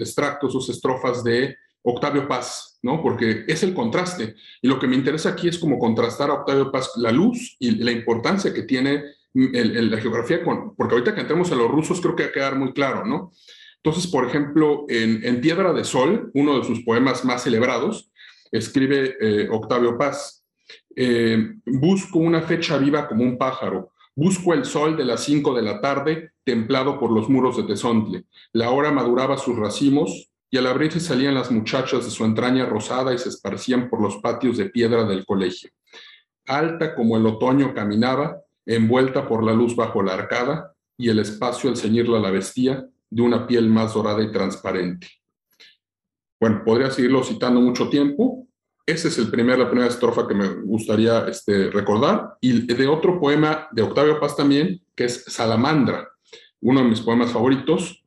extractos, dos estrofas de Octavio Paz, ¿no? Porque es el contraste. Y lo que me interesa aquí es como contrastar a Octavio Paz la luz y la importancia que tiene el, la geografía, con, porque ahorita que entremos a los rusos creo que va a quedar muy claro, ¿no? Entonces, por ejemplo, en, Piedra de Sol, uno de sus poemas más celebrados, escribe eh, Octavio Paz, eh, busco una fecha viva como un pájaro, busco el sol de las cinco de la tarde, templado por los muros de Tezontle. La hora maduraba sus racimos, y al abrirse salían las muchachas de su entraña rosada y se esparcían por los patios de piedra del colegio. Alta como el otoño caminaba, envuelta por la luz bajo la arcada y el espacio al ceñirla la vestía de una piel más dorada y transparente. Bueno, podría seguirlo citando mucho tiempo. Esa es el primer, la primera estrofa que me gustaría este, recordar. Y de otro poema de Octavio Paz también, que es Salamandra, uno de mis poemas favoritos.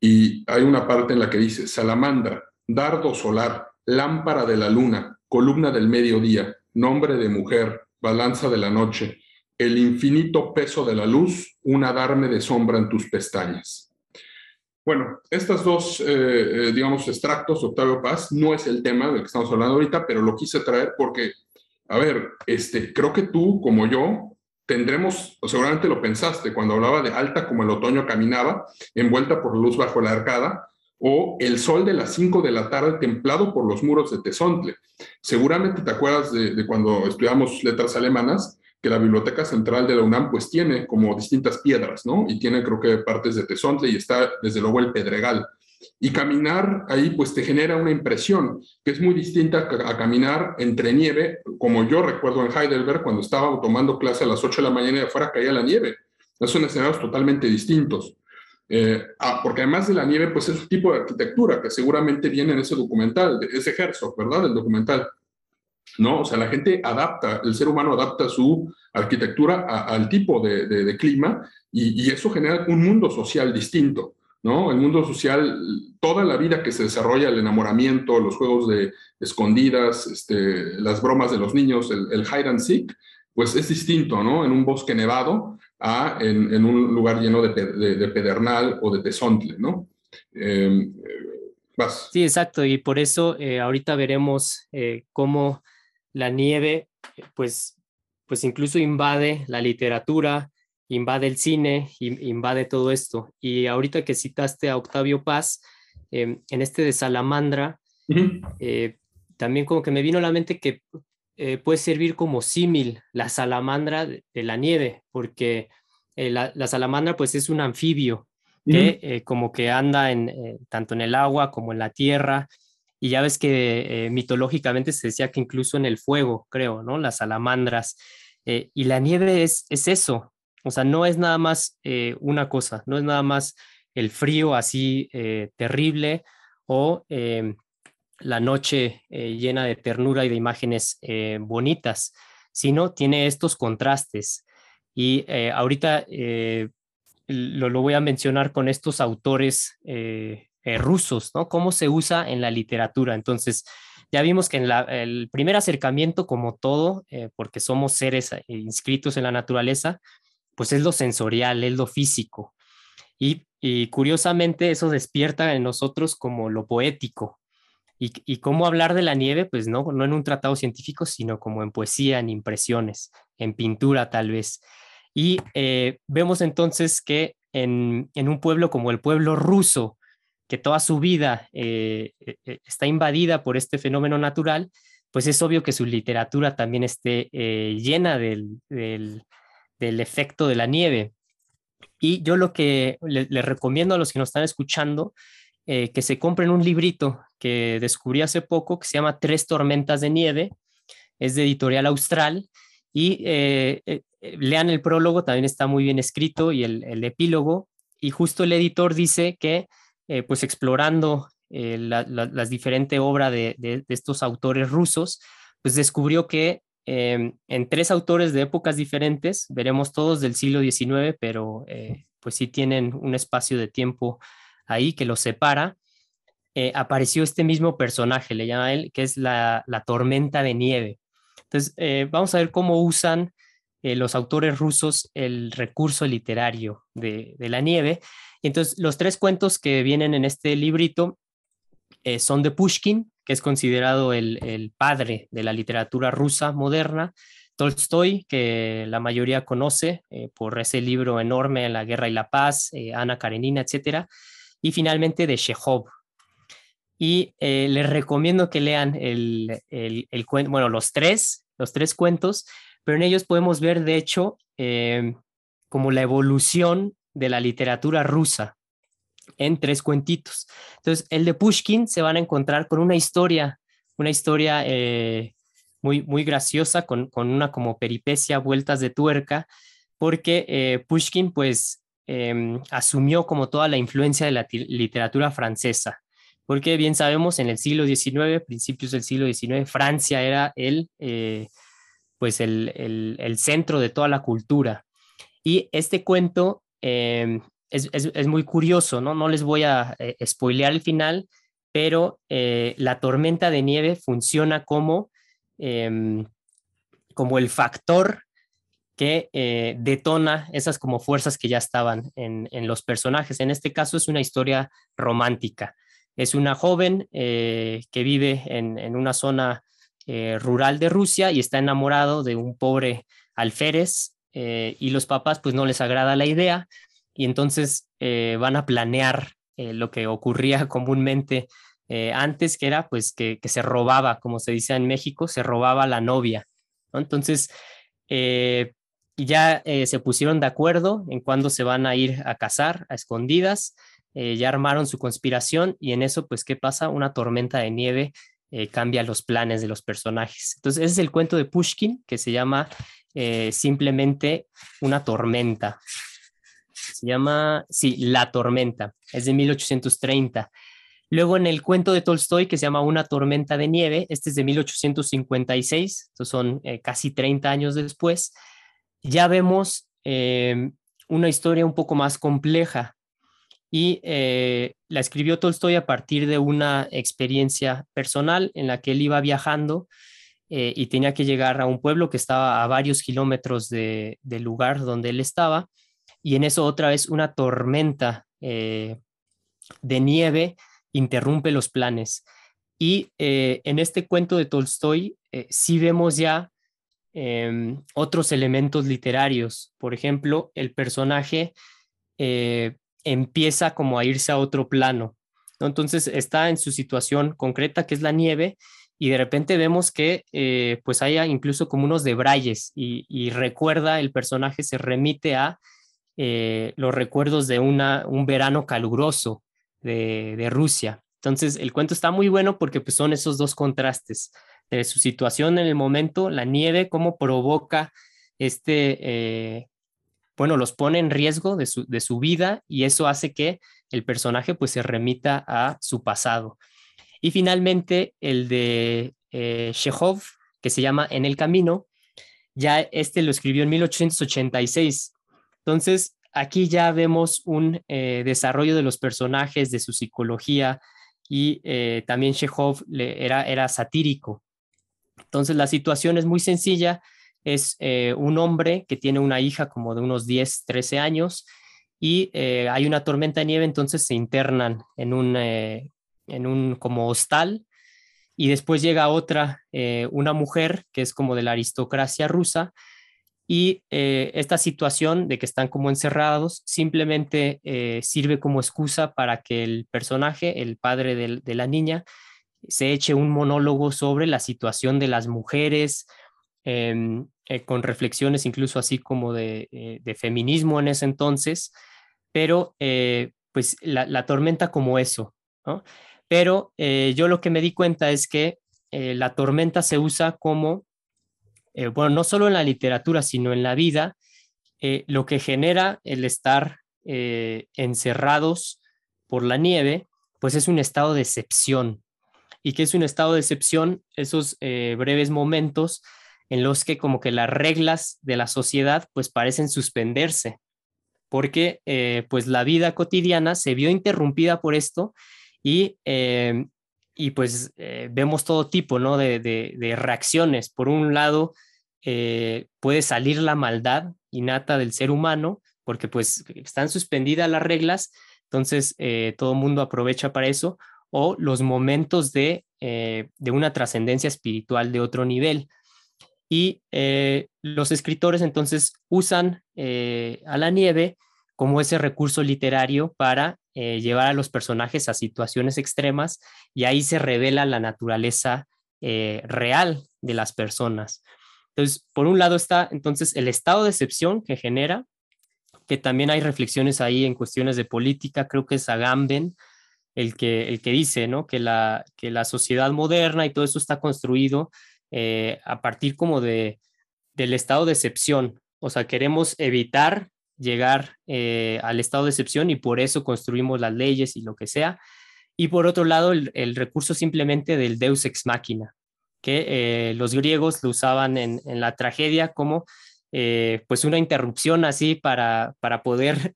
Y hay una parte en la que dice, Salamandra, dardo solar, lámpara de la luna, columna del mediodía, nombre de mujer, balanza de la noche, el infinito peso de la luz, un adarme de sombra en tus pestañas. Bueno, estas dos, eh, eh, digamos, extractos, Octavio Paz, no es el tema del que estamos hablando ahorita, pero lo quise traer porque, a ver, este, creo que tú, como yo, tendremos, o seguramente lo pensaste, cuando hablaba de alta como el otoño caminaba, envuelta por luz bajo la arcada, o el sol de las 5 de la tarde templado por los muros de Tezontle. Seguramente te acuerdas de, de cuando estudiamos letras alemanas, que la Biblioteca Central de la UNAM pues tiene como distintas piedras, ¿no? Y tiene creo que partes de Tezontle y está desde luego el Pedregal. Y caminar ahí pues te genera una impresión que es muy distinta a, caminar entre nieve, como yo recuerdo en Heidelberg cuando estaba tomando clase a las 8 de la mañana y afuera caía la nieve. Son escenarios totalmente distintos. Eh, ah, porque además de la nieve, pues es un tipo de arquitectura que seguramente viene en ese documental, ese Herzog, ¿verdad? El documental. ¿No? O sea, la gente adapta, el ser humano adapta su arquitectura al tipo de, clima y, eso genera un mundo social distinto, ¿no? El mundo social, toda la vida que se desarrolla, el enamoramiento, los juegos de escondidas, este, las bromas de los niños, el, hide and seek, pues es distinto, ¿no? En un bosque nevado a en, un lugar lleno de, pedernal o de tesontle, ¿no? Em, sí, exacto, y por eso eh, ahorita veremos eh, cómo la nieve, pues, pues incluso invade la literatura, invade el cine, invade todo esto. Y ahorita que citaste a Octavio Paz, em, en este de Salamandra, eh, también como que me vino a la mente que eh, puede servir como símil la salamandra de, la nieve, porque eh, la, salamandra pues es un anfibio que como que anda en, tanto en el agua como en la tierra, y ya ves que mitológicamente se decía que incluso en el fuego, creo, ¿no? Las salamandras. y la nieve es, es eso, o sea, no es nada más eh, una cosa, no es nada más el frío así eh, terrible o em, la noche eh, llena de ternura y de imágenes bonitas, sino tiene estos contrastes. Y ahorita lo, lo, voy a mencionar con estos autores rusos, ¿no? Cómo se usa en la literatura. Entonces, ya vimos que en el primer acercamiento, como todo, porque somos seres inscritos en la naturaleza, pues es lo sensorial, es lo físico. Y, curiosamente eso despierta en nosotros como lo poético. Y, cómo hablar de la nieve, pues no, no en un tratado científico, sino como en poesía, en impresiones, en pintura tal vez. Y eh, vemos entonces que en, un pueblo como el pueblo ruso, que toda su vida eh, eh, está invadida por este fenómeno natural, pues es obvio que su literatura también esté llena del, del efecto de la nieve. Y yo lo que les le recomiendo a los que nos están escuchando, eh, que se compren un librito que descubrí hace poco que se llama Tres tormentas de nieve, es de editorial austral, y eh, eh, lean el prólogo, también está muy bien escrito, y el, epílogo, y justo el editor dice que, pues explorando las diferentes obras de, estos autores rusos, pues descubrió que Em, en tres autores de épocas diferentes, veremos todos del siglo XIX, pero eh, pues sí tienen un espacio de tiempo ahí que los separa. Eh, apareció este mismo personaje, le llama él, que es la, tormenta de nieve. Entonces, eh, vamos a ver cómo usan los autores rusos el recurso literario de, la nieve. Entonces, los tres cuentos que vienen en este librito son de Pushkin, que es considerado el, padre de la literatura rusa moderna, Tolstoy, que la mayoría conoce eh, por ese libro enorme, La Guerra y la Paz, eh, Ana Karenina, etc. Y finalmente de Chekhov. Y eh, les recomiendo que lean el, el, cuento, bueno, los tres, los tres cuentos, pero en ellos podemos ver, de hecho, como la evolución de la literatura rusa en tres cuentitos. Entonces, el de Pushkin se van a encontrar con una historia, una historia eh, muy, muy graciosa, con, una como peripecia, vueltas de tuerca, porque eh, Pushkin pues em, asumió como toda la influencia de la literatura francesa, porque bien sabemos en el siglo XIX, principios del siglo XIX, Francia era el, eh, pues el, el, centro de toda la cultura. Y este cuento em, es, muy curioso, ¿no? No les voy a eh, spoilear el final, pero eh, la tormenta de nieve funciona como, em, como el factor que eh, detona esas como fuerzas que ya estaban en, los personajes. En este caso es una historia romántica. Es una joven que vive en, en una zona rural de Rusia y está enamorado de un pobre alférez y los papás pues no les agrada la idea y entonces eh, van a planear eh, lo que ocurría [LAUGHS] comúnmente eh, antes, que era pues que, se robaba, como se dice en México, se robaba la novia. Entonces, ya se pusieron de acuerdo en cuándo se van a ir a casar a escondidas, ya armaron su conspiración y en eso, pues, ¿qué pasa? Una tormenta de nieve cambia los planes de los personajes. Entonces, ese es el cuento de Pushkin que se llama simplemente una tormenta. Se llama, sí, La Tormenta, es de 1830. Luego en el cuento de Tolstoy que se llama Una tormenta de nieve, este es de 1856, estos son eh, casi 30 años después, ya vemos eh, una historia un poco más compleja y eh, la escribió Tolstoy a partir de una experiencia personal en la que él iba viajando eh, y tenía que llegar a un pueblo que estaba a varios kilómetros del lugar donde él estaba y en eso otra vez una tormenta eh, de nieve interrumpe los planes. Y en este cuento de Tolstoy sí vemos ya em, otros elementos literarios. Por ejemplo, el personaje empieza como a irse a otro plano. Entonces está en su situación concreta, que es la nieve, y de repente vemos que eh, pues haya incluso como unos debrayes y, recuerda, el personaje se remite a eh, los recuerdos de una, un verano caluroso de, Rusia. Entonces el cuento está muy bueno porque pues, son esos dos contrastes de su situación en el momento, la nieve, cómo provoca este, eh, bueno, los pone en riesgo de su, vida y eso hace que el personaje pues se remita a su pasado. Y finalmente el de eh, Chekhov, que se llama En el Camino, ya este lo escribió en 1886. Entonces, aquí ya vemos un eh, desarrollo de los personajes, de su psicología y eh, también Chekhov era, era satírico. Entonces, la situación es muy sencilla es eh, un hombre que tiene una hija como de unos 10, 13 años y eh, hay una tormenta de nieve, entonces se internan en un, eh, en un como hostal y después llega otra, una mujer que es como de la aristocracia rusa y esta situación de que están como encerrados simplemente sirve como excusa para que el personaje, el padre de la niña, se eche un monólogo sobre la situación de las mujeres, Em, eh, con reflexiones incluso así como de, eh, feminismo en ese entonces, pero eh, pues la, tormenta como eso, ¿no? Pero yo lo que me di cuenta es que la tormenta se usa como, bueno, no solo en la literatura, sino en la vida, lo que genera el estar encerrados por la nieve, pues es un estado de excepción. ¿Y qué es un estado de excepción? Esos breves momentos en los que como que las reglas de la sociedad pues parecen suspenderse, porque eh, pues la vida cotidiana se vio interrumpida por esto y, eh, y pues eh, vemos todo tipo ¿no? de, reacciones. Por un lado, puede salir la maldad innata del ser humano, porque pues están suspendidas las reglas, entonces todo el mundo aprovecha para eso, o los momentos de, de una trascendencia espiritual de otro nivel y eh, los escritores entonces usan eh, a la nieve como ese recurso literario para eh, llevar a los personajes a situaciones extremas y ahí se revela la naturaleza real de las personas. Entonces, por un lado está entonces el estado de excepción que genera, que también hay reflexiones ahí en cuestiones de política, creo que es Agamben el que, el que dice ¿no? que, la, que la sociedad moderna y todo eso está construido eh, a partir como de, del estado de excepción. O sea, queremos evitar llegar eh, al estado de excepción y por eso construimos las leyes y lo que sea. Y por otro lado, el, recurso simplemente del deus ex machina, que eh, los griegos lo usaban en, la tragedia como pues una interrupción así para, para poder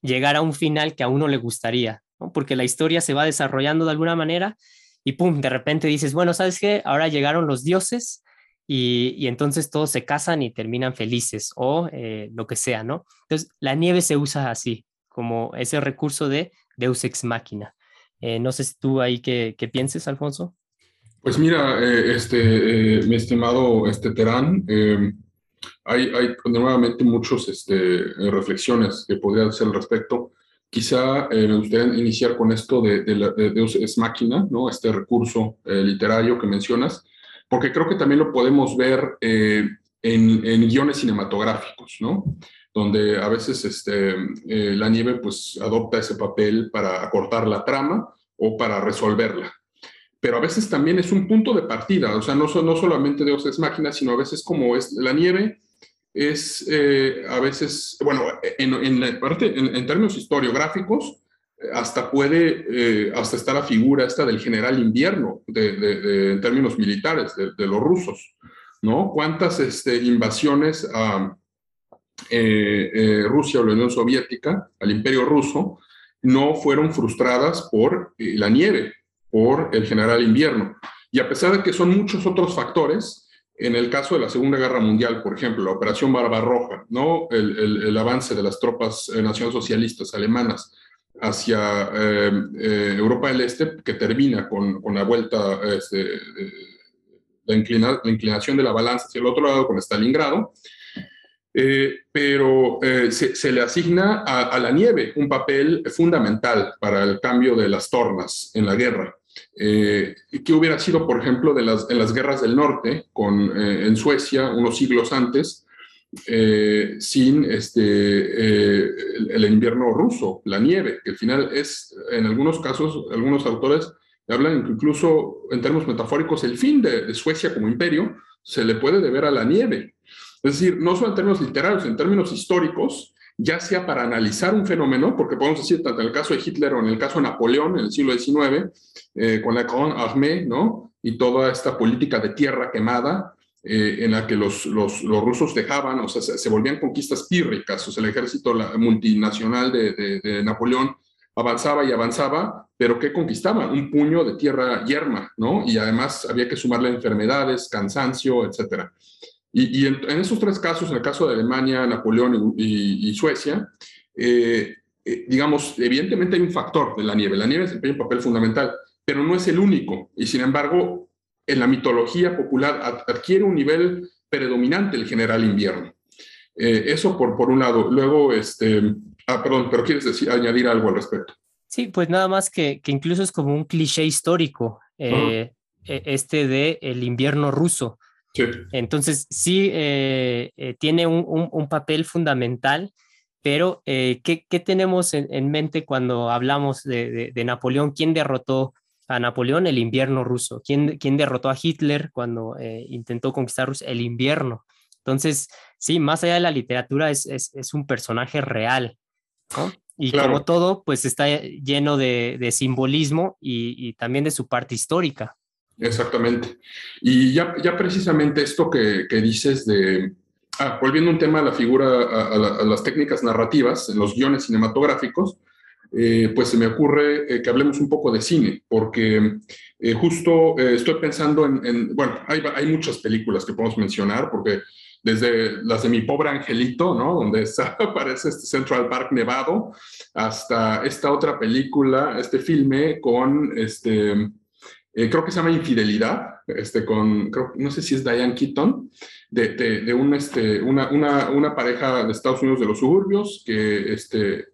llegar a un final que a uno le gustaría, porque la historia se va desarrollando de alguna manera y pum, de repente dices, bueno, ¿sabes qué? Ahora llegaron los dioses y, entonces todos se casan y terminan felices o eh, lo que sea, ¿no? Entonces, la nieve se usa así, como ese recurso de Deus ex machina. Eh, no sé si tú ahí qué, pienses, Alfonso. Pues mira, eh, este, mi estimado este, Terán, hay, hay nuevamente muchas este, reflexiones que podría hacer al respecto. Quizá eh, me gustaría iniciar con esto de, de, Deus es máquina, ¿no? este recurso eh, literario que mencionas, porque creo que también lo podemos ver eh, en, en, guiones cinematográficos, ¿no? donde a veces este, la nieve pues, adopta ese papel para acortar la trama o para resolverla. Pero a veces también es un punto de partida, o sea, no, no solamente Deus es máquina, sino a veces como es la nieve es eh, a veces, bueno, en, en, parte, en, términos historiográficos, hasta puede, eh, hasta está la figura esta del general invierno, de, en términos militares, de, los rusos, ¿no? ¿Cuántas este, invasiones a eh, Rusia o la Unión Soviética, al imperio ruso, no fueron frustradas por la nieve, por el general invierno. Y a pesar de que son muchos otros factores, en el caso de la Segunda Guerra Mundial, por ejemplo, la Operación Barbarroja, ¿no? el, avance de las tropas eh, nacionalsocialistas alemanas hacia eh, Europa del Este, que termina con, la vuelta, este, la, inclinación de la balanza hacia el otro lado con Stalingrado, eh, pero eh, se, le asigna a, la nieve un papel fundamental para el cambio de las tornas en la guerra. Eh, ¿Qué hubiera sido, por ejemplo, de las, en las guerras del norte, con, eh, en Suecia, unos siglos antes, sin este, el, invierno ruso, la nieve, que al final es, en algunos casos, algunos autores hablan incluso en términos metafóricos, el fin de, de Suecia como imperio se le puede deber a la nieve. Es decir, no solo en términos literarios, en términos históricos, ya sea para analizar un fenómeno, porque podemos decir, tanto en el caso de Hitler o en el caso de Napoleón en el siglo XIX, eh, con la Grande Armée, ¿no? Y toda esta política de tierra quemada, eh, en la que los, los, los, rusos dejaban, o sea, se, volvían conquistas pírricas, o sea, el ejército multinacional de, de, Napoleón avanzaba y avanzaba, pero ¿qué conquistaban? Un puño de tierra yerma, ¿no? Y además había que sumarle enfermedades, cansancio, etcétera. Y, en, esos tres casos, en el caso de Alemania, Napoleón y, Suecia, eh, eh, digamos, evidentemente hay un factor de la nieve. La nieve desempeña un papel fundamental, pero no es el único. Y sin embargo, en la mitología popular adquiere un nivel predominante el general invierno. Eh, eso por, por un lado. Luego, este, ah, perdón, pero quieres decir, añadir algo al respecto. Sí, pues nada más que, que incluso es como un cliché histórico, e, este de el invierno ruso. Entonces, sí, eh, eh, tiene un, papel fundamental, pero eh, ¿qué, tenemos en, mente cuando hablamos de, Napoleón? ¿Quién derrotó a Napoleón? El invierno ruso. ¿Quién, quién derrotó a Hitler cuando intentó conquistar Rusia? El invierno. Entonces, sí, más allá de la literatura, es, un personaje real. Y como todo, pues está lleno de, simbolismo y también de su parte histórica. Exactamente. Y ya, ya precisamente esto que, que dices de, ah, volviendo un tema a la figura, a, las técnicas narrativas, en los guiones cinematográficos, eh, pues se me ocurre eh, que hablemos un poco de cine, porque eh, justo estoy pensando en, bueno, hay, hay, muchas películas que podemos mencionar, porque desde las de Mi Pobre Angelito, ¿no? Donde [LAUGHS] aparece este Central Park nevado, hasta esta otra película, este filme con este eh, creo que se llama Infidelidad, este, con, no sé si es Diane Keaton, de, de, un, este, una, una, una, pareja de Estados Unidos de los suburbios que... Este,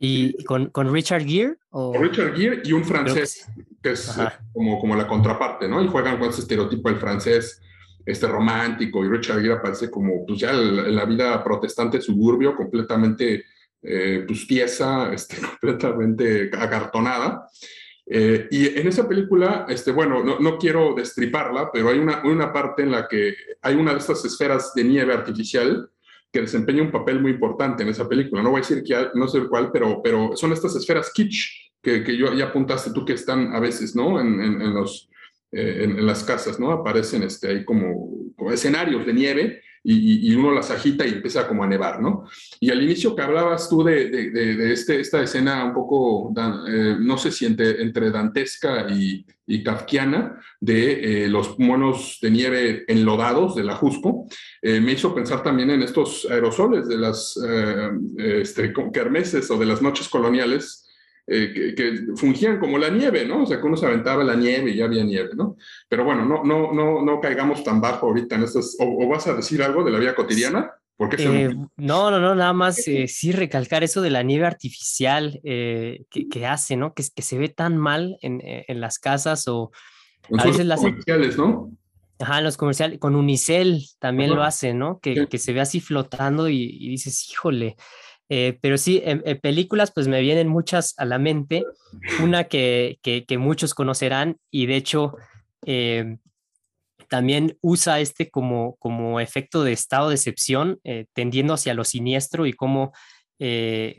¿Y con, con Richard Gere? O... Richard Gere y un francés, que, es eh, como, como la contraparte, ¿no? Y juegan con ese estereotipo del francés este romántico y Richard Gere aparece como pues ya en la vida protestante suburbio completamente eh, pues tiesa, este, [LAUGHS] completamente acartonada. Eh, y en esa película, este, bueno, no, no, quiero destriparla, pero hay una, una parte en la que hay una de estas esferas de nieve artificial que desempeña un papel muy importante en esa película. No voy a decir que no sé cuál, pero, pero son estas esferas kitsch que, que yo, ya apuntaste tú que están a veces, ¿no? En, en, los, eh, en, las casas, ¿no? Aparecen este, ahí como, como escenarios de nieve y, uno las agita y empieza como a nevar, ¿no? Y al inicio que hablabas tú de, de, este, esta escena un poco, eh, no sé si entre, dantesca y, y kafkiana, de eh, los monos de nieve enlodados de la Jusco, eh, me hizo pensar también en estos aerosoles de las este, kermeses o de las noches coloniales eh, que, fungían como la nieve, ¿no? O sea, que uno se aventaba la nieve y ya había nieve, ¿no? Pero bueno, no, no, no, no caigamos tan bajo ahorita en estas. ¿O, vas a decir algo de la vida cotidiana? ¿Por qué eh, no, no, no, nada más [LAUGHS] eh, sí recalcar eso de la nieve artificial que, que, hace, ¿no? Que, que se ve tan mal en, en las casas o a veces las comerciales, ¿no? Ajá, en los comerciales, con Unicel también lo hace, ¿no? Que, que, se ve así flotando y, y dices, híjole, eh, pero sí, en, películas pues me vienen muchas a la mente, una que, que, muchos conocerán y de hecho eh, también usa este como, como efecto de estado de excepción, eh, tendiendo hacia lo siniestro y cómo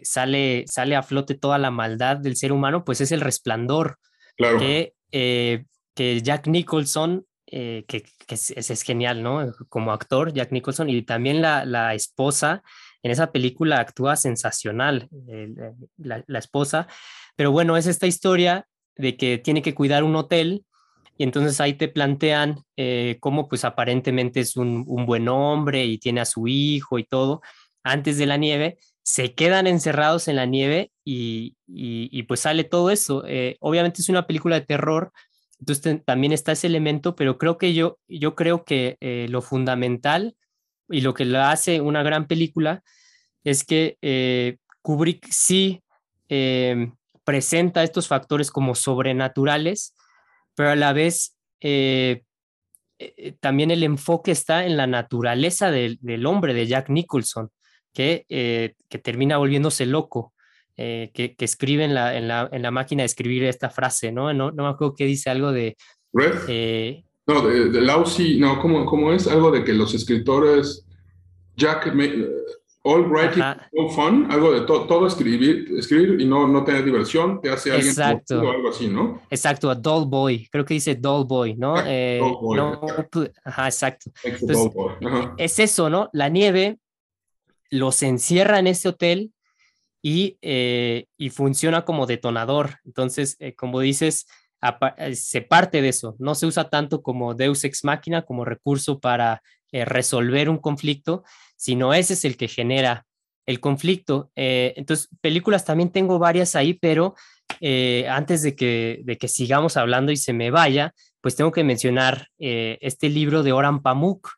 sale, sale a flote toda la maldad del ser humano, pues es el resplandor claro. que, que Jack Nicholson que, que es, es, genial, ¿no? Como actor, Jack Nicholson, y también la, la esposa en esa película actúa sensacional la, la, esposa, pero bueno, es esta historia de que tiene que cuidar un hotel y entonces ahí te plantean eh, cómo pues aparentemente es un, un, buen hombre y tiene a su hijo y todo antes de la nieve, se quedan encerrados en la nieve y, y, pues sale todo eso. Eh, obviamente es una película de terror, entonces también está ese elemento, pero creo que yo, yo creo que eh, lo fundamental y lo que la hace una gran película es que Kubrick sí presenta estos factores como sobrenaturales, pero a la vez eh, eh, también el enfoque está en la naturaleza del, hombre, de Jack Nicholson, que, eh, que termina volviéndose loco, que, escribe en la, en, la, máquina de escribir esta frase, ¿no? No, no me acuerdo qué dice algo de... no, de, de Lousy, no, ¿cómo, ¿cómo, es? Algo de que los escritores, Jack, All writing no fun, algo de todo escribir, escribir y no, no tener diversión, te hace alguien exacto. o algo así, ¿no? Exacto, a dull boy, creo que dice dull boy, ¿no? Eh, ajá, exacto. Es eso, ¿no? La nieve los encierra en ese hotel y, eh, y funciona como detonador. Entonces, eh, como dices, se parte de eso, no se usa tanto como Deus ex machina, como recurso para resolver un conflicto, sino ese es el que genera el conflicto. Eh, entonces, películas también tengo varias ahí, pero eh, antes de que, de que sigamos hablando y se me vaya, pues tengo que mencionar eh, este libro de Oran Pamuk,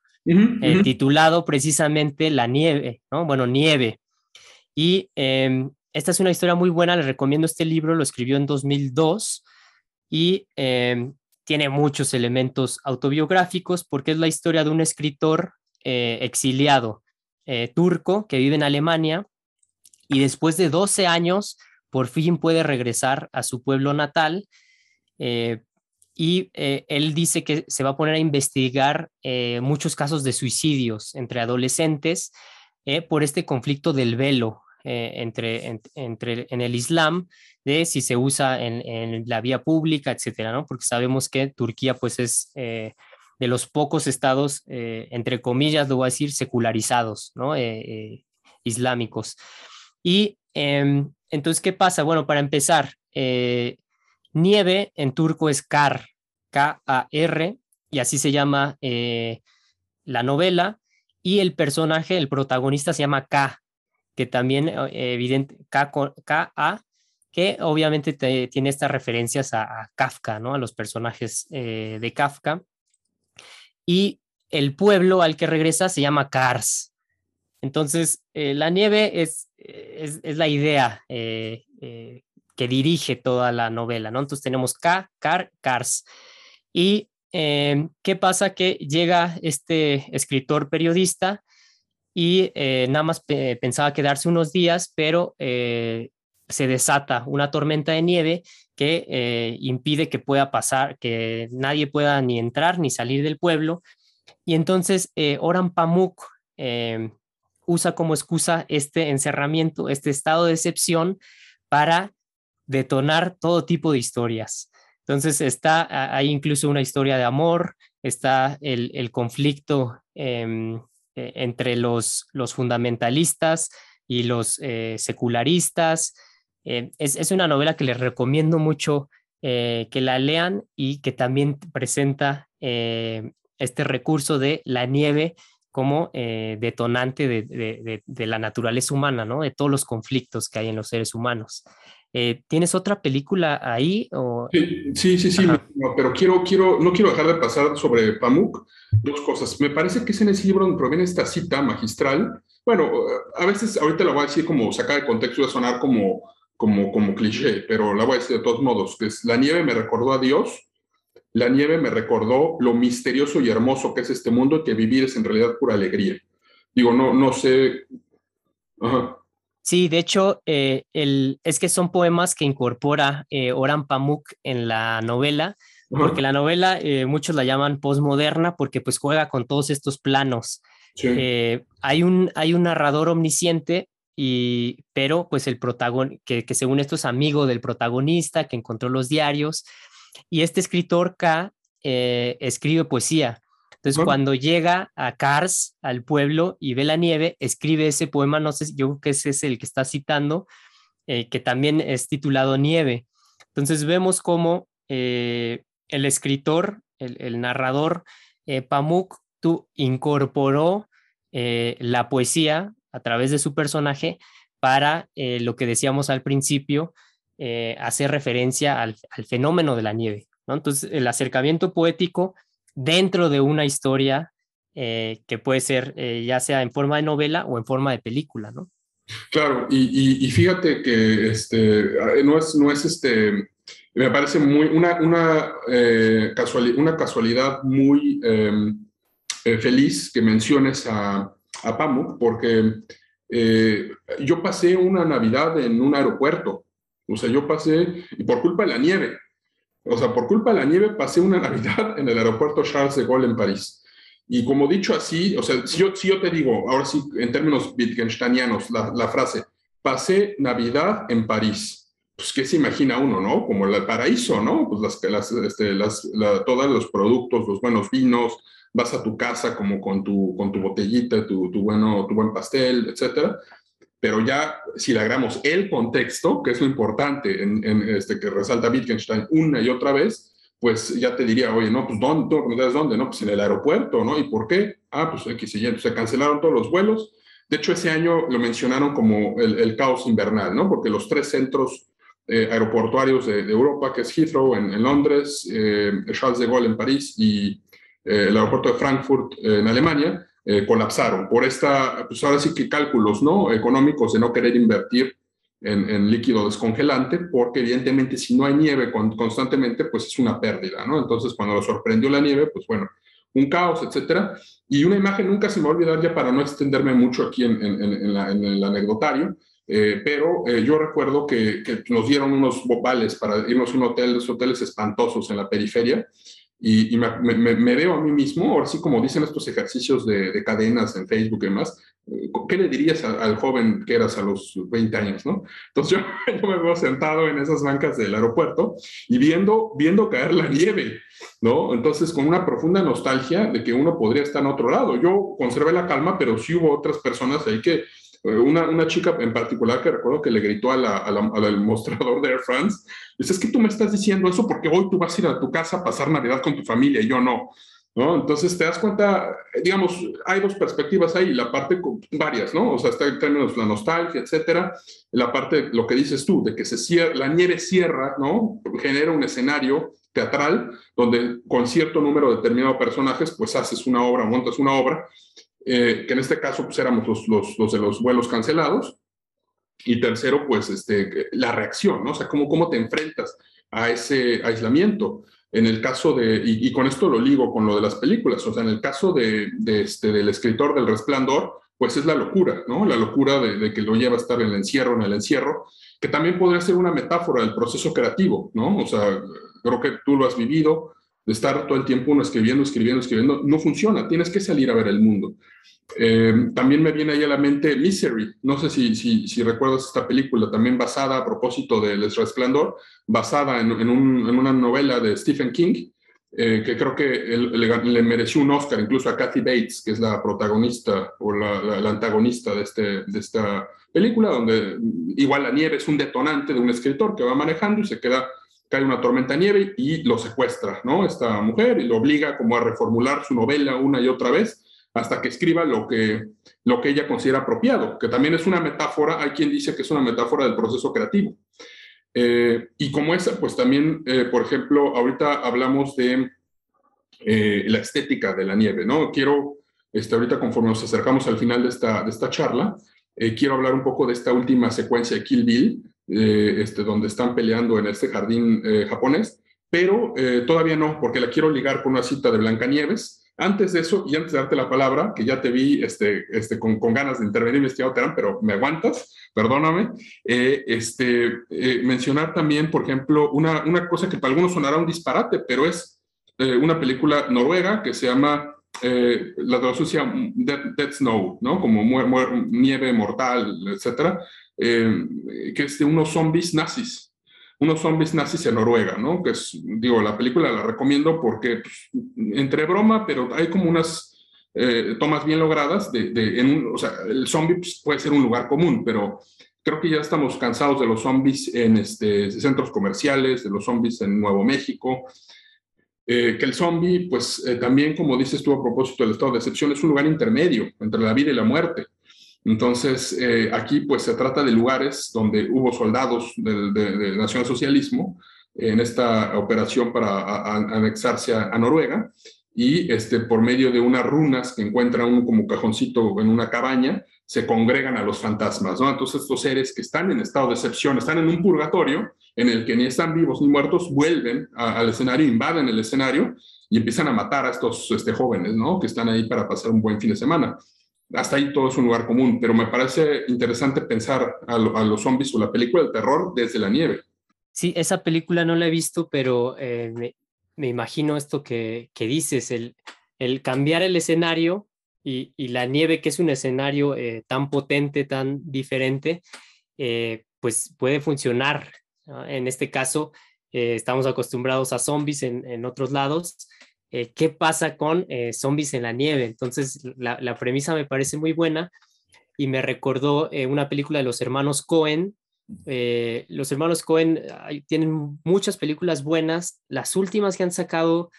titulado precisamente La nieve, ¿no? Bueno, nieve. Y em, esta es una historia muy buena, les recomiendo este libro, lo escribió en 2002 y em, tiene muchos elementos autobiográficos porque es la historia de un escritor exiliado eh, turco que vive en Alemania y después de 12 años por fin puede regresar a su pueblo natal eh, y eh, él dice que se va a poner a investigar muchos casos de suicidios entre adolescentes por este conflicto del velo entre, entre, en el Islam, de si se usa en, en la vía pública, etcétera, ¿no? Porque sabemos que Turquía pues es de los pocos estados, eh, entre comillas, lo voy a decir, secularizados, ¿no? Eh, eh, islámicos. Y em, entonces, ¿qué pasa? Bueno, para empezar, nieve en turco es kar, K-A-R, y así se llama la novela, y el personaje, el protagonista se llama K, que también, evidente, K-A, que obviamente tiene estas referencias a, Kafka, ¿no? A los personajes de Kafka y el pueblo al que regresa se llama Kars. Entonces, eh, la nieve es, es, la idea eh, eh, que dirige toda la novela, ¿no? Entonces tenemos K, Kar, Kars. Y qué pasa que llega este escritor periodista y nada más pensaba quedarse unos días, pero se desata una tormenta de nieve que eh, impide que pueda pasar, que nadie pueda ni entrar ni salir del pueblo. Y entonces eh, Oran Pamuk eh, usa como excusa este encerramiento, este estado de excepción para detonar todo tipo de historias. Entonces está, hay incluso una historia de amor, está el, conflicto em, entre los, los fundamentalistas y los secularistas, eh, es, una novela que les recomiendo mucho eh, que la lean y que también presenta eh, este recurso de la nieve como detonante de, la naturaleza humana, ¿no? De todos los conflictos que hay en los seres humanos. ¿Tienes otra película ahí? O... Sí, sí, sí, pero quiero, quiero, no quiero dejar de pasar sobre Pamuk dos cosas. Me parece que es en ese libro donde proviene esta cita magistral. Bueno, a veces ahorita la voy a decir como sacar de contexto, de sonar como como, como cliché, pero la voy a decir de todos modos, que es la nieve me recordó a Dios, la nieve me recordó lo misterioso y hermoso que es este mundo y que vivir es en realidad pura alegría. Digo, no, no sé. Sí, de hecho, eh, el, es que son poemas que incorpora eh, Oran Pamuk en la novela, porque la novela eh, muchos la llaman postmoderna porque pues juega con todos estos planos. hay, un, hay un narrador omnisciente y, pero pues el protagonista, que, que, según esto es amigo del protagonista, que encontró los diarios, y este escritor K eh, escribe poesía. Entonces, cuando llega a Kars, al pueblo, y ve la nieve, escribe ese poema, no sé, yo creo que ese es el que está citando, eh, que también es titulado Nieve. Entonces, vemos cómo eh, el escritor, el, narrador, eh, Pamuk, tú incorporó la poesía a través de su personaje para lo que decíamos al principio, hacer referencia al, al, fenómeno de la nieve. ¿no? Entonces, el acercamiento poético dentro de una historia eh, que puede ser eh, ya sea en forma de novela o en forma de película, ¿no? Claro, y, fíjate que este, no es, no es este, me parece muy, una, una, eh, una casualidad muy em, feliz que menciones a, a Pamuk, porque yo pasé una Navidad en un aeropuerto, o sea, yo pasé, y por culpa de la nieve, o sea, por culpa de la nieve pasé una [LAUGHS] Navidad en el aeropuerto Charles de Gaulle en París. Y como dicho así, o sea, si yo, si yo te digo, ahora sí, en términos wittgensteinianos, la, la frase, pasé Navidad en París, pues ¿qué se imagina uno, no? Como el paraíso, ¿no? Pues las, las, este, las todos los productos, los buenos vinos, vas a tu casa como con tu, con tu botellita, tu, tu, bueno, tu buen pastel, etcétera pero ya si le agregamos el contexto, que es lo importante en, este, que resalta Wittgenstein una y otra vez, pues ya te diría, oye, no, pues ¿dónde? ¿Dónde? No, pues en el aeropuerto, ¿no? ¿Y por qué? Ah, pues X y Se cancelaron todos los vuelos. De hecho, ese año lo mencionaron como el, caos invernal, ¿no? Porque los tres centros eh, aeroportuarios de, Europa, que es Heathrow en, Londres, eh, Charles de Gaulle en París y eh, el aeropuerto de Frankfurt en Alemania, eh, colapsaron por esta, pues ahora sí que cálculos ¿no? económicos de no querer invertir en, líquido descongelante, porque evidentemente si no hay nieve constantemente, pues es una pérdida, ¿no? Entonces cuando lo sorprendió la nieve, pues bueno, un caos, etcétera. Y una imagen nunca se me va a olvidar ya para no extenderme mucho aquí en, en el anecdotario, eh, pero eh, yo recuerdo que, que, nos dieron unos vales para irnos a un hotel, los hoteles espantosos en la periferia, y, me, veo a mí mismo, ahora sí como dicen estos ejercicios de, cadenas en Facebook y demás, ¿qué le dirías al joven que eras a los 20 años, no? Entonces [LAUGHS] yo, yo, me veo sentado en esas bancas del aeropuerto y viendo, viendo caer la nieve, ¿no? Entonces con una profunda nostalgia de que uno podría estar en otro lado. Yo conservé la calma, pero sí hubo otras personas ahí que eh, una, una, chica en particular que recuerdo que le gritó a la, al mostrador de Air France, dice, es que tú me estás diciendo eso porque hoy tú vas a ir a tu casa a pasar Navidad con tu familia y yo no. ¿No? Entonces te das cuenta, digamos, hay dos perspectivas ahí, la parte varias, ¿no? O sea, está en términos de la nostalgia, etcétera, la parte, lo que dices tú, de que se cierra, la nieve cierra, ¿no? Genera un escenario teatral donde con cierto número determinado de personajes, pues haces una obra, montas una obra, eh, que en este caso pues éramos los, los, los, de los vuelos cancelados. Y tercero, pues este, la reacción, ¿no? O sea, cómo, cómo te enfrentas a ese aislamiento. En el caso de, y, con esto lo ligo con lo de las películas, o sea, en el caso de, este, del escritor del resplandor, pues es la locura, ¿no? La locura de, de, que lo lleva a estar en el encierro, en el encierro, que también podría ser una metáfora del proceso creativo, ¿no? O sea, creo que tú lo has vivido, de estar todo el tiempo uno escribiendo, escribiendo, escribiendo, no funciona, tienes que salir a ver el mundo. Eh, también me viene ahí a la mente Misery, no sé si, si, recuerdas esta película, también basada a propósito del Resplandor, basada en, en, un, en, una novela de Stephen King, eh, que creo que le, mereció un Oscar incluso a Kathy Bates, que es la protagonista o la, la, la, antagonista de, este, de esta película, donde igual la nieve es un detonante de un escritor que va manejando y se queda cae una tormenta nieve y lo secuestra, ¿no? Esta mujer y lo obliga como a reformular su novela una y otra vez hasta que escriba lo que, lo que ella considera apropiado, que también es una metáfora, hay quien dice que es una metáfora del proceso creativo. Eh, y como esa, pues también, eh, por ejemplo, ahorita hablamos de eh, la estética de la nieve, ¿no? Quiero, este, ahorita conforme nos acercamos al final de esta, de esta charla, quiero hablar un poco de esta última secuencia de Kill Bill, eh, este, donde están peleando en este jardín eh, japonés, pero eh, todavía no, porque la quiero ligar con una cita de Blancanieves. Antes de eso, y antes de darte la palabra, que ya te vi este, este, con, con ganas de intervenir, investigado Terán, pero me aguantas, perdóname, este, mencionar también, por ejemplo, una, una cosa que para algunos sonará un disparate, pero es una película noruega que se llama la traducción Dead, Snow, ¿no? Como nieve mortal, etcétera, eh, que es de unos zombies nazis. unos zombies nazis en Noruega, ¿no? Que es, digo, la película la recomiendo porque pues, entre broma, pero hay como unas eh, tomas bien logradas de, en un, o sea, el zombie pues, puede ser un lugar común, pero creo que ya estamos cansados de los zombies en este, centros comerciales, de los zombies en Nuevo México, eh, que el zombie, pues eh, también, como dices tú a propósito del estado de excepción, es un lugar intermedio entre la vida y la muerte. Entonces, eh, aquí pues se trata de lugares donde hubo soldados del, de, nacionalsocialismo en esta operación para anexarse a, Noruega y este, por medio de unas runas que encuentran un como cajoncito en una cabaña, se congregan a los fantasmas, ¿no? Entonces estos seres que están en estado de excepción, están en un purgatorio en el que ni están vivos ni muertos, vuelven al escenario, invaden el escenario y empiezan a matar a estos este, jóvenes, ¿no? Que están ahí para pasar un buen fin de semana. Hasta ahí todo es un lugar común, pero me parece interesante pensar a, los zombies o la película de terror desde la nieve. Sí, esa película no la he visto, pero eh, me, imagino esto que, que dices, el, el cambiar el escenario y, la nieve, que es un escenario eh, tan potente, tan diferente, eh, pues puede funcionar. En este caso, eh, estamos acostumbrados a zombies en, otros lados. ¿Qué pasa con zombies en la nieve? Entonces, la, premisa me parece muy buena y me recordó una película de los hermanos Cohen, los hermanos Cohen tienen muchas películas buenas. Las últimas que han sacado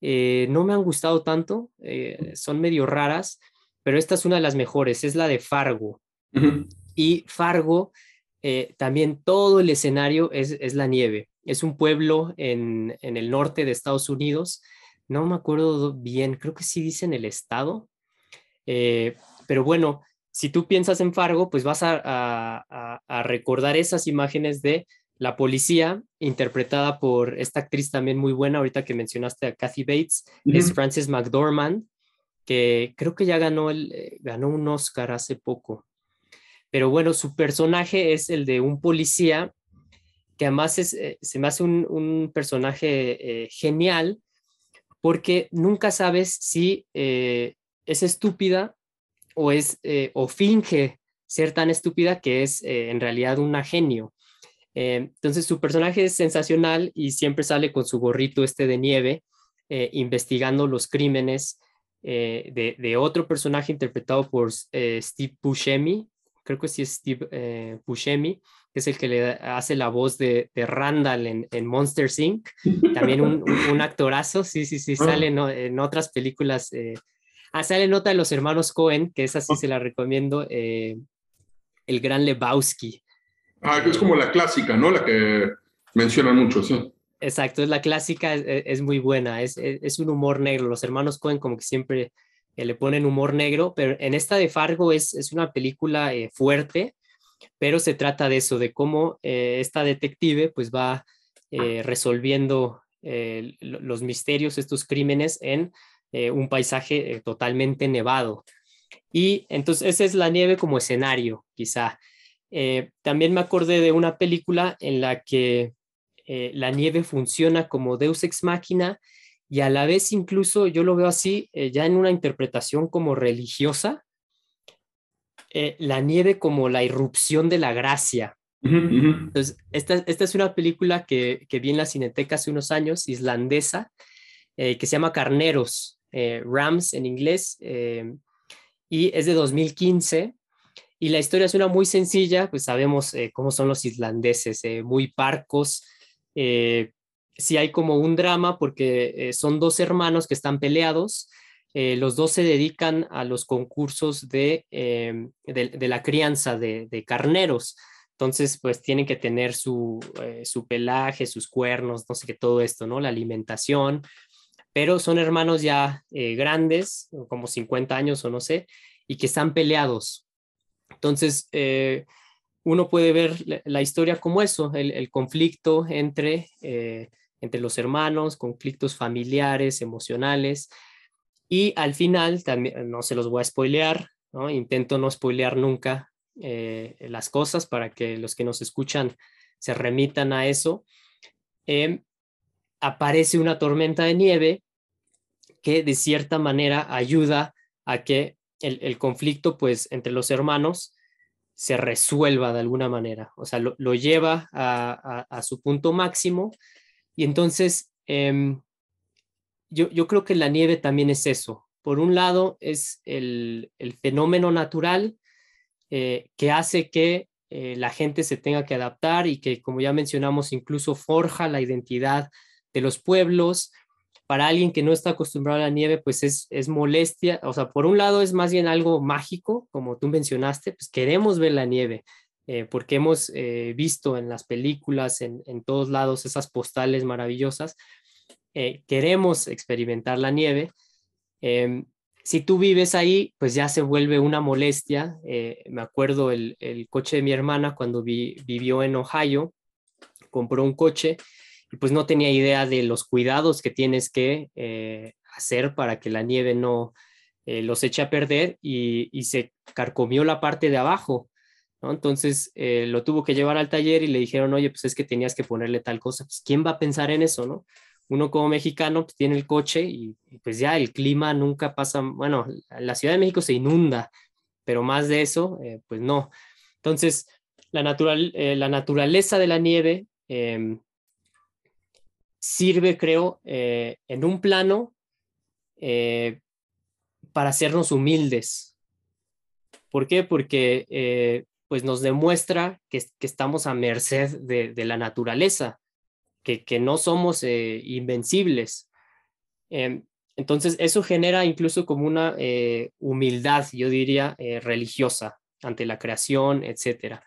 eh, no me han gustado tanto, eh, son medio raras, pero esta es una de las mejores, es la de Fargo. Y Fargo, eh, también todo el escenario es, la nieve. Es un pueblo en, el norte de Estados Unidos. No me acuerdo bien, creo que sí dicen el estado. pero bueno, si tú piensas en Fargo, pues vas a recordar esas imágenes de la policía, interpretada por esta actriz también muy buena, ahorita que mencionaste a Kathy Bates, es Frances McDormand, que creo que ya ganó, el, eh, ganó un Oscar hace poco. Pero bueno, su personaje es el de un policía, que además es, eh, se me hace un, personaje eh, genial, porque nunca sabes si es estúpida o, es, o finge ser tan estúpida que es en realidad un genio. Eh, entonces su personaje es sensacional y siempre sale con su gorrito este de nieve, eh, investigando los crímenes eh, de, otro personaje interpretado por Steve Buscemi, creo que sí es Steve Buscemi, que es el que le hace la voz de, Randall en, Monster Inc. [LAUGHS] También un, actorazo, sí, sí, sí, sale en otras películas. ah, sale nota de los hermanos Cohen, que esa sí se la recomiendo, el gran Lebowski. Ah, es como la clásica, ¿no? La que mencionan mucho, sí. Exacto, es la clásica, es, muy buena, es, es, un humor negro. Los hermanos Cohen como que siempre eh, le ponen humor negro, pero en esta de Fargo es, es una película eh, fuerte, pero se trata de eso, de cómo eh, esta detective pues va resolviendo los misterios, estos crímenes en un paisaje totalmente nevado. Y entonces esa es la nieve como escenario, quizá. Eh, también me acordé de una película en la que eh, la nieve funciona como Deus ex machina y a la vez incluso yo lo veo así, eh, ya en una interpretación como religiosa, la nieve como la irrupción de la gracia. Entonces, esta, es una película que, que, vi en la Cineteca hace unos años, islandesa, que se llama Carneros, Rams en inglés, y es de 2015 y la historia es una muy sencilla, pues sabemos eh, cómo son los islandeses, eh, muy parcos. Eh, sí hay como un drama porque son dos hermanos que están peleados. Los dos se dedican a los concursos de, de, la crianza de, carneros. Entonces, pues tienen que tener su, su pelaje, sus cuernos, no sé qué, todo esto, ¿no? La alimentación. Pero son hermanos ya grandes, como 50 años o no sé, y que están peleados entonces, eh, uno puede ver la, historia como eso, el, conflicto entre, eh, entre los hermanos, conflictos familiares, emocionales. Y al final, también, no se los voy a spoilear, intento no spoilear nunca eh, las cosas para que los que nos escuchan se remitan a eso. Em, aparece una tormenta de nieve que de cierta manera ayuda a que el, conflicto pues entre los hermanos se resuelva de alguna manera, o sea, lo, lleva a, su punto máximo. Y entonces em, yo, yo, creo que la nieve también es eso. Por un lado es el, fenómeno natural eh, que hace que eh, la gente se tenga que adaptar y que, como ya mencionamos, incluso forja la identidad de los pueblos, para alguien que no está acostumbrado a la nieve, pues es, es molestia. O sea, por un lado es más bien algo mágico, como tú mencionaste, pues queremos ver la nieve, eh, porque hemos visto en las películas, en, en, todos lados, esas postales maravillosas. Eh, queremos experimentar la nieve. Em, si tú vives ahí, pues ya se vuelve una molestia. me acuerdo el, el, coche de mi hermana cuando vivió en Ohio, compró un coche y pues no tenía idea de los cuidados que tienes que eh, hacer para que la nieve no eh, los eche a perder y, se carcomió la parte de abajo. ¿no? Entonces eh, lo tuvo que llevar al taller y le dijeron, oye, pues es que tenías que ponerle tal cosa. Pues, ¿quién va a pensar en eso, no? Uno como mexicano pues, tiene el coche y, pues ya el clima nunca pasa, bueno, la Ciudad de México se inunda, pero más de eso, pues no. Entonces, la, natural, la naturaleza de la nieve em, sirve, creo, eh, en un plano eh, para hacernos humildes. ¿Por qué? Porque eh, pues nos demuestra que, estamos a merced de, la naturaleza, que, no somos invencibles. Em, entonces, eso genera incluso como una humildad, yo diría, religiosa ante la creación, etc.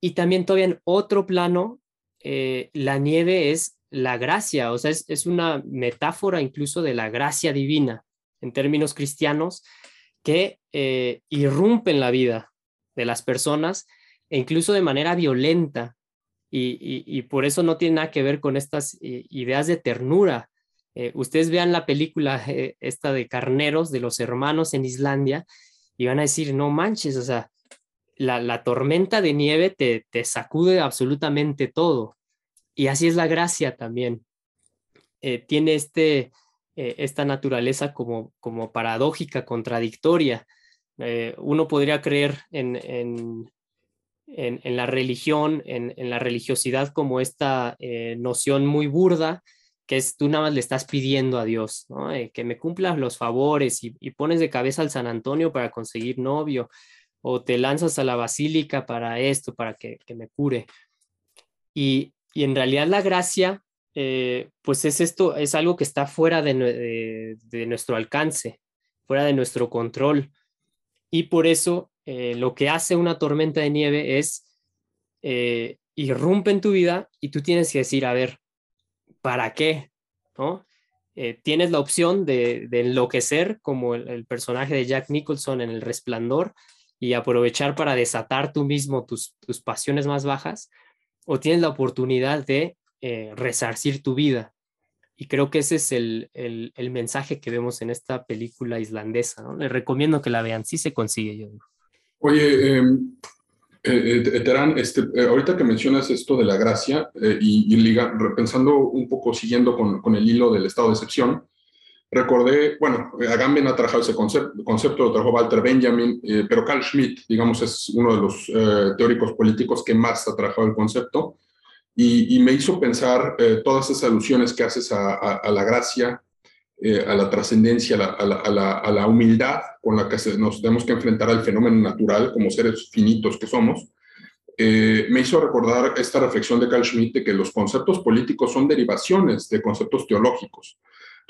Y también todavía en otro plano, la nieve es la gracia, o sea, es, una metáfora incluso de la gracia divina en términos cristianos que eh, irrumpe en la vida de las personas e incluso de manera violenta. Y, por eso no tiene nada que ver con estas eh, ideas de ternura. Eh, ustedes vean la película esta de Carneros de los hermanos en Islandia y van a decir, no manches, o sea, la, tormenta de nieve te, sacude absolutamente todo. Y así es la gracia también. Eh, tiene este, eh, esta naturaleza como, como paradójica, contradictoria. Eh, uno podría creer en, en, en, la religión, en, la religiosidad como esta noción muy burda, que es tú nada más le estás pidiendo a Dios, que me cumplas los favores y, pones de cabeza al San Antonio para conseguir novio, o te lanzas a la basílica para esto, para que, me cure. Y, y en realidad la gracia, eh, pues es esto, es algo que está fuera de, nuestro alcance, fuera de nuestro control. Y por eso eh, lo que hace una tormenta de nieve es eh, irrumpe en tu vida y tú tienes que decir, a ver, ¿para qué? ¿No? tienes la opción de, enloquecer como el, personaje de Jack Nicholson en El Resplandor y aprovechar para desatar tú mismo tus, tus pasiones más bajas, o tienes la oportunidad de eh, resarcir tu vida. Y creo que ese es el, el, mensaje que vemos en esta película islandesa. ¿no? Les recomiendo que la vean, sí se consigue, yo digo. Oye, em, eh, eh, Terán, este, ahorita que mencionas esto de la gracia y, y liga, pensando un poco, siguiendo con, con, el hilo del estado de excepción, recordé, bueno, Agamben ha trabajado ese concepto, concepto lo trajo Walter Benjamin, eh, pero Carl Schmitt, digamos, es uno de los eh, teóricos políticos que más ha trabajado el concepto, y, me hizo pensar eh, todas esas alusiones que haces a, la gracia, a la trascendencia, a, a la, humildad con la que nos tenemos que enfrentar al fenómeno natural como seres finitos que somos, me hizo recordar esta reflexión de Carl Schmitt de que los conceptos políticos son derivaciones de conceptos teológicos.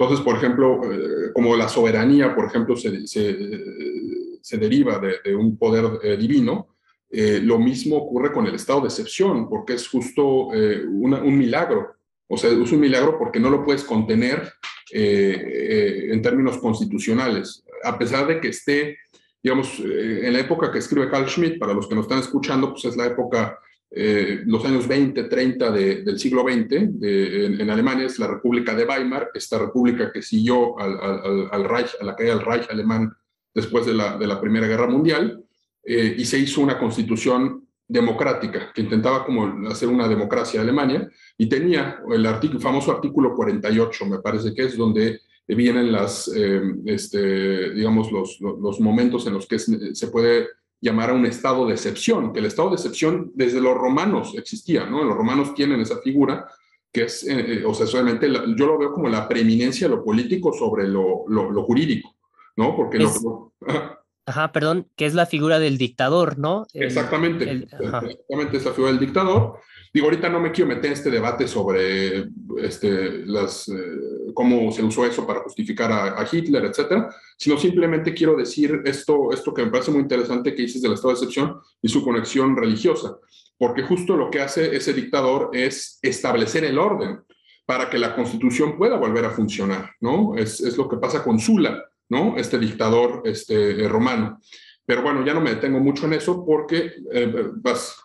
Entonces, por ejemplo, eh, como la soberanía, por ejemplo, se, se, deriva de, un poder eh, divino, eh, lo mismo ocurre con el estado de excepción, porque es justo un milagro. O sea, es un milagro porque no lo puedes contener en términos constitucionales, a pesar de que esté, digamos, en la época que escribe Carl Schmitt, para los que nos están escuchando, pues es la época eh, los años 20, 30 del siglo XX, en, Alemania es la República de Weimar, esta república que siguió al, Reich, a la caída del Reich alemán después de la, de la Primera Guerra Mundial, eh, y se hizo una constitución democrática que intentaba como hacer una democracia Alemania, y tenía el, artículo, famoso artículo 48, me parece que es donde vienen las, eh, este, digamos, los, los, momentos en los que se puede llamar a un estado de excepción, que el estado de excepción desde los romanos existía, ¿no? Los romanos tienen esa figura que es, eh, o sea, solamente yo lo veo como la preeminencia de lo político sobre lo, lo, jurídico, ¿no? Porque no, [LAUGHS] Ajá, perdón, que es la figura del dictador, ¿no? exactamente, exactamente esa figura del dictador. Digo, ahorita no me quiero meter en este debate sobre este, las, eh, cómo se usó eso para justificar a, Hitler, etcétera, sino simplemente quiero decir esto, esto que me parece muy interesante que dices del estado de excepción y su conexión religiosa, porque justo lo que hace ese dictador es establecer el orden para que la constitución pueda volver a funcionar, ¿no? Es, es lo que pasa con Sula, ¿no? Este dictador este, romano. Pero bueno, ya no me detengo mucho en eso porque eh, vas.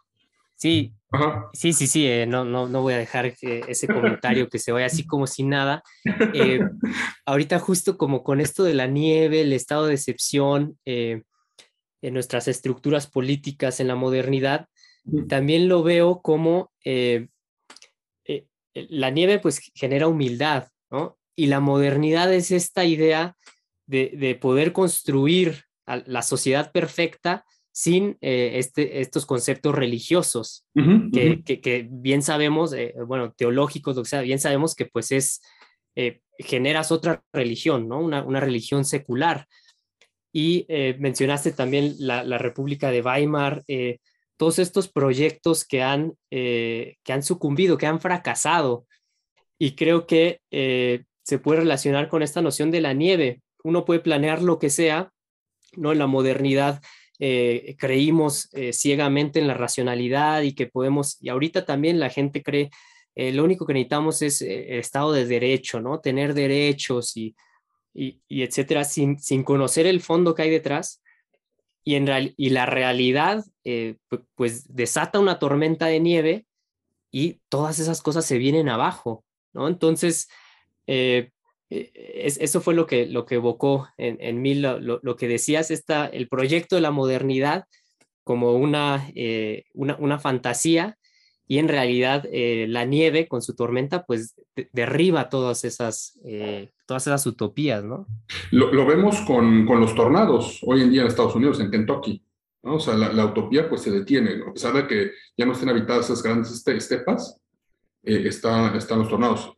Sí, sí, sí, sí, eh, no, no, no voy a dejar ese comentario que se vaya así como sin nada. Eh, [LAUGHS] ahorita justo como con esto de la nieve, el estado de excepción en nuestras estructuras políticas en la modernidad, también lo veo como la nieve pues genera humildad, ¿no? Y la modernidad es esta idea de, poder construir la sociedad perfecta sin eh, este, estos conceptos religiosos, que, bien sabemos, eh, bueno, teológicos, lo que sea, bien sabemos que pues es, eh, generas otra religión, ¿no? Una, una religión secular. Y mencionaste también la, la, República de Weimar, todos estos proyectos que han, que han sucumbido, que han fracasado. Y creo que se puede relacionar con esta noción de la nieve, uno puede planear lo que sea, ¿no? En la modernidad eh, creímos eh, ciegamente en la racionalidad y que podemos, y ahorita también la gente cree, eh, lo único que necesitamos es el estado de derecho, ¿no? Tener derechos y, y, etcétera, sin, sin, conocer el fondo que hay detrás. Y, en y la realidad, pues desata una tormenta de nieve y todas esas cosas se vienen abajo, ¿no? Entonces, eh, eso fue lo que, lo que evocó en, mí lo, que decías, está el proyecto de la modernidad como una, eh, una, fantasía y en realidad eh, la nieve con su tormenta pues derriba todas esas, todas esas utopías, ¿no? Lo, vemos con, con, los tornados hoy en día en Estados Unidos, en Kentucky. ¿no? O sea, la, utopía pues se detiene, a pesar de que ya no estén habitadas esas grandes este, estepas, está, están los tornados.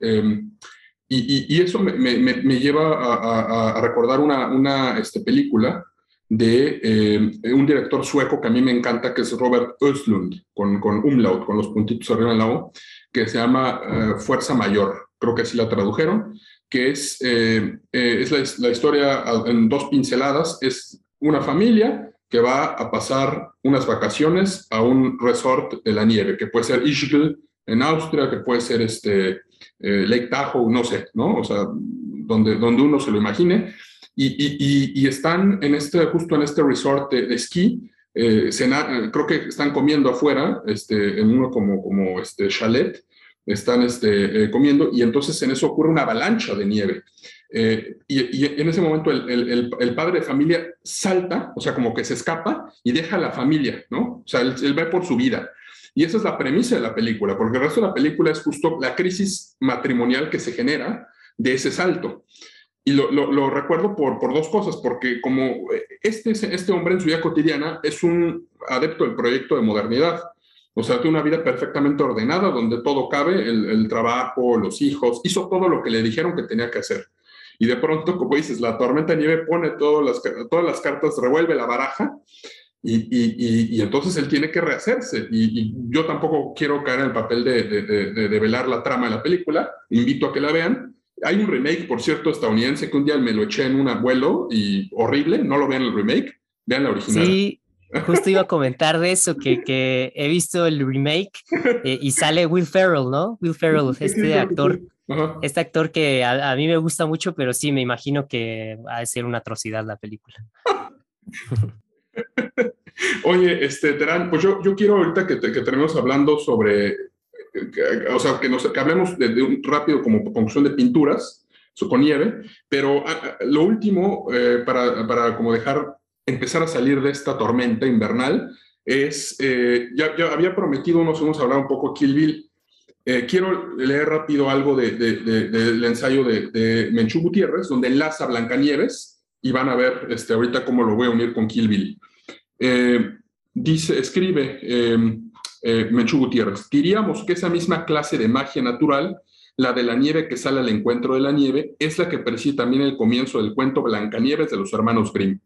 Em, y, eso me, me, lleva a, recordar una, una este, película de eh, un director sueco que a mí me encanta, que es Robert Östlund, con, con umlaut, con los puntitos arriba en la O, que se llama eh, Fuerza Mayor, creo que así la tradujeron, que es, eh, es la, la, historia en dos pinceladas, es una familia que va a pasar unas vacaciones a un resort de la nieve, que puede ser Ischgl en Austria, que puede ser este, eh, Lake Tahoe, no sé, ¿no? O sea, donde, donde uno se lo imagine. Y, y, están en este, justo en este resort de, esquí, eh, creo que están comiendo afuera, este, en uno como, como este chalet, están este, eh, comiendo y entonces en eso ocurre una avalancha de nieve. y, en ese momento el, el, el, padre de familia salta, o sea, como que se escapa y deja a la familia, ¿no? O sea, él, él va por su vida. Y esa es la premisa de la película, porque el resto de la película es justo la crisis matrimonial que se genera de ese salto. Y lo, lo, recuerdo por, por, dos cosas, porque como este, este hombre en su vida cotidiana es un adepto del proyecto de modernidad, o sea, tiene una vida perfectamente ordenada, donde todo cabe, el, el, trabajo, los hijos, hizo todo lo que le dijeron que tenía que hacer. Y de pronto, como dices, la tormenta de nieve pone todas las, todas las cartas, revuelve la baraja y, y, entonces él tiene que rehacerse. Y, yo tampoco quiero caer en el papel de, de, de, velar la trama de la película. Invito a que la vean. Hay un remake, por cierto, estadounidense que un día me lo eché en un abuelo y horrible. No lo vean el remake, vean la original. Sí, [LAUGHS] justo iba a comentar de eso, que, que he visto el remake eh, y sale Will Ferrell, ¿no? Will Ferrell, este actor. Este actor que a, a, mí me gusta mucho, pero sí me imagino que va a ser una atrocidad la película. [LAUGHS] [LAUGHS] Oye, este, Terán, pues yo, yo quiero ahorita que, que tenemos hablando sobre, o sea, que, nos, que hablemos de, un rápido como conclusión de pinturas con nieve, pero ah, ah, lo último, eh, para, para como dejar empezar a salir de esta tormenta invernal, es, eh, ya, ya, había prometido, nos hemos hablado un poco Kill Bill, eh, quiero leer rápido algo de, de, del ensayo de, Menchú Gutiérrez, donde enlaza Blancanieves, y van a ver este, ahorita cómo lo voy a unir con Kill Bill. dice, escribe Menchú Gutiérrez, diríamos que esa misma clase de magia natural la de la nieve que sale al encuentro de la nieve, es la que preside también el comienzo del cuento Blancanieves de los hermanos Grimm.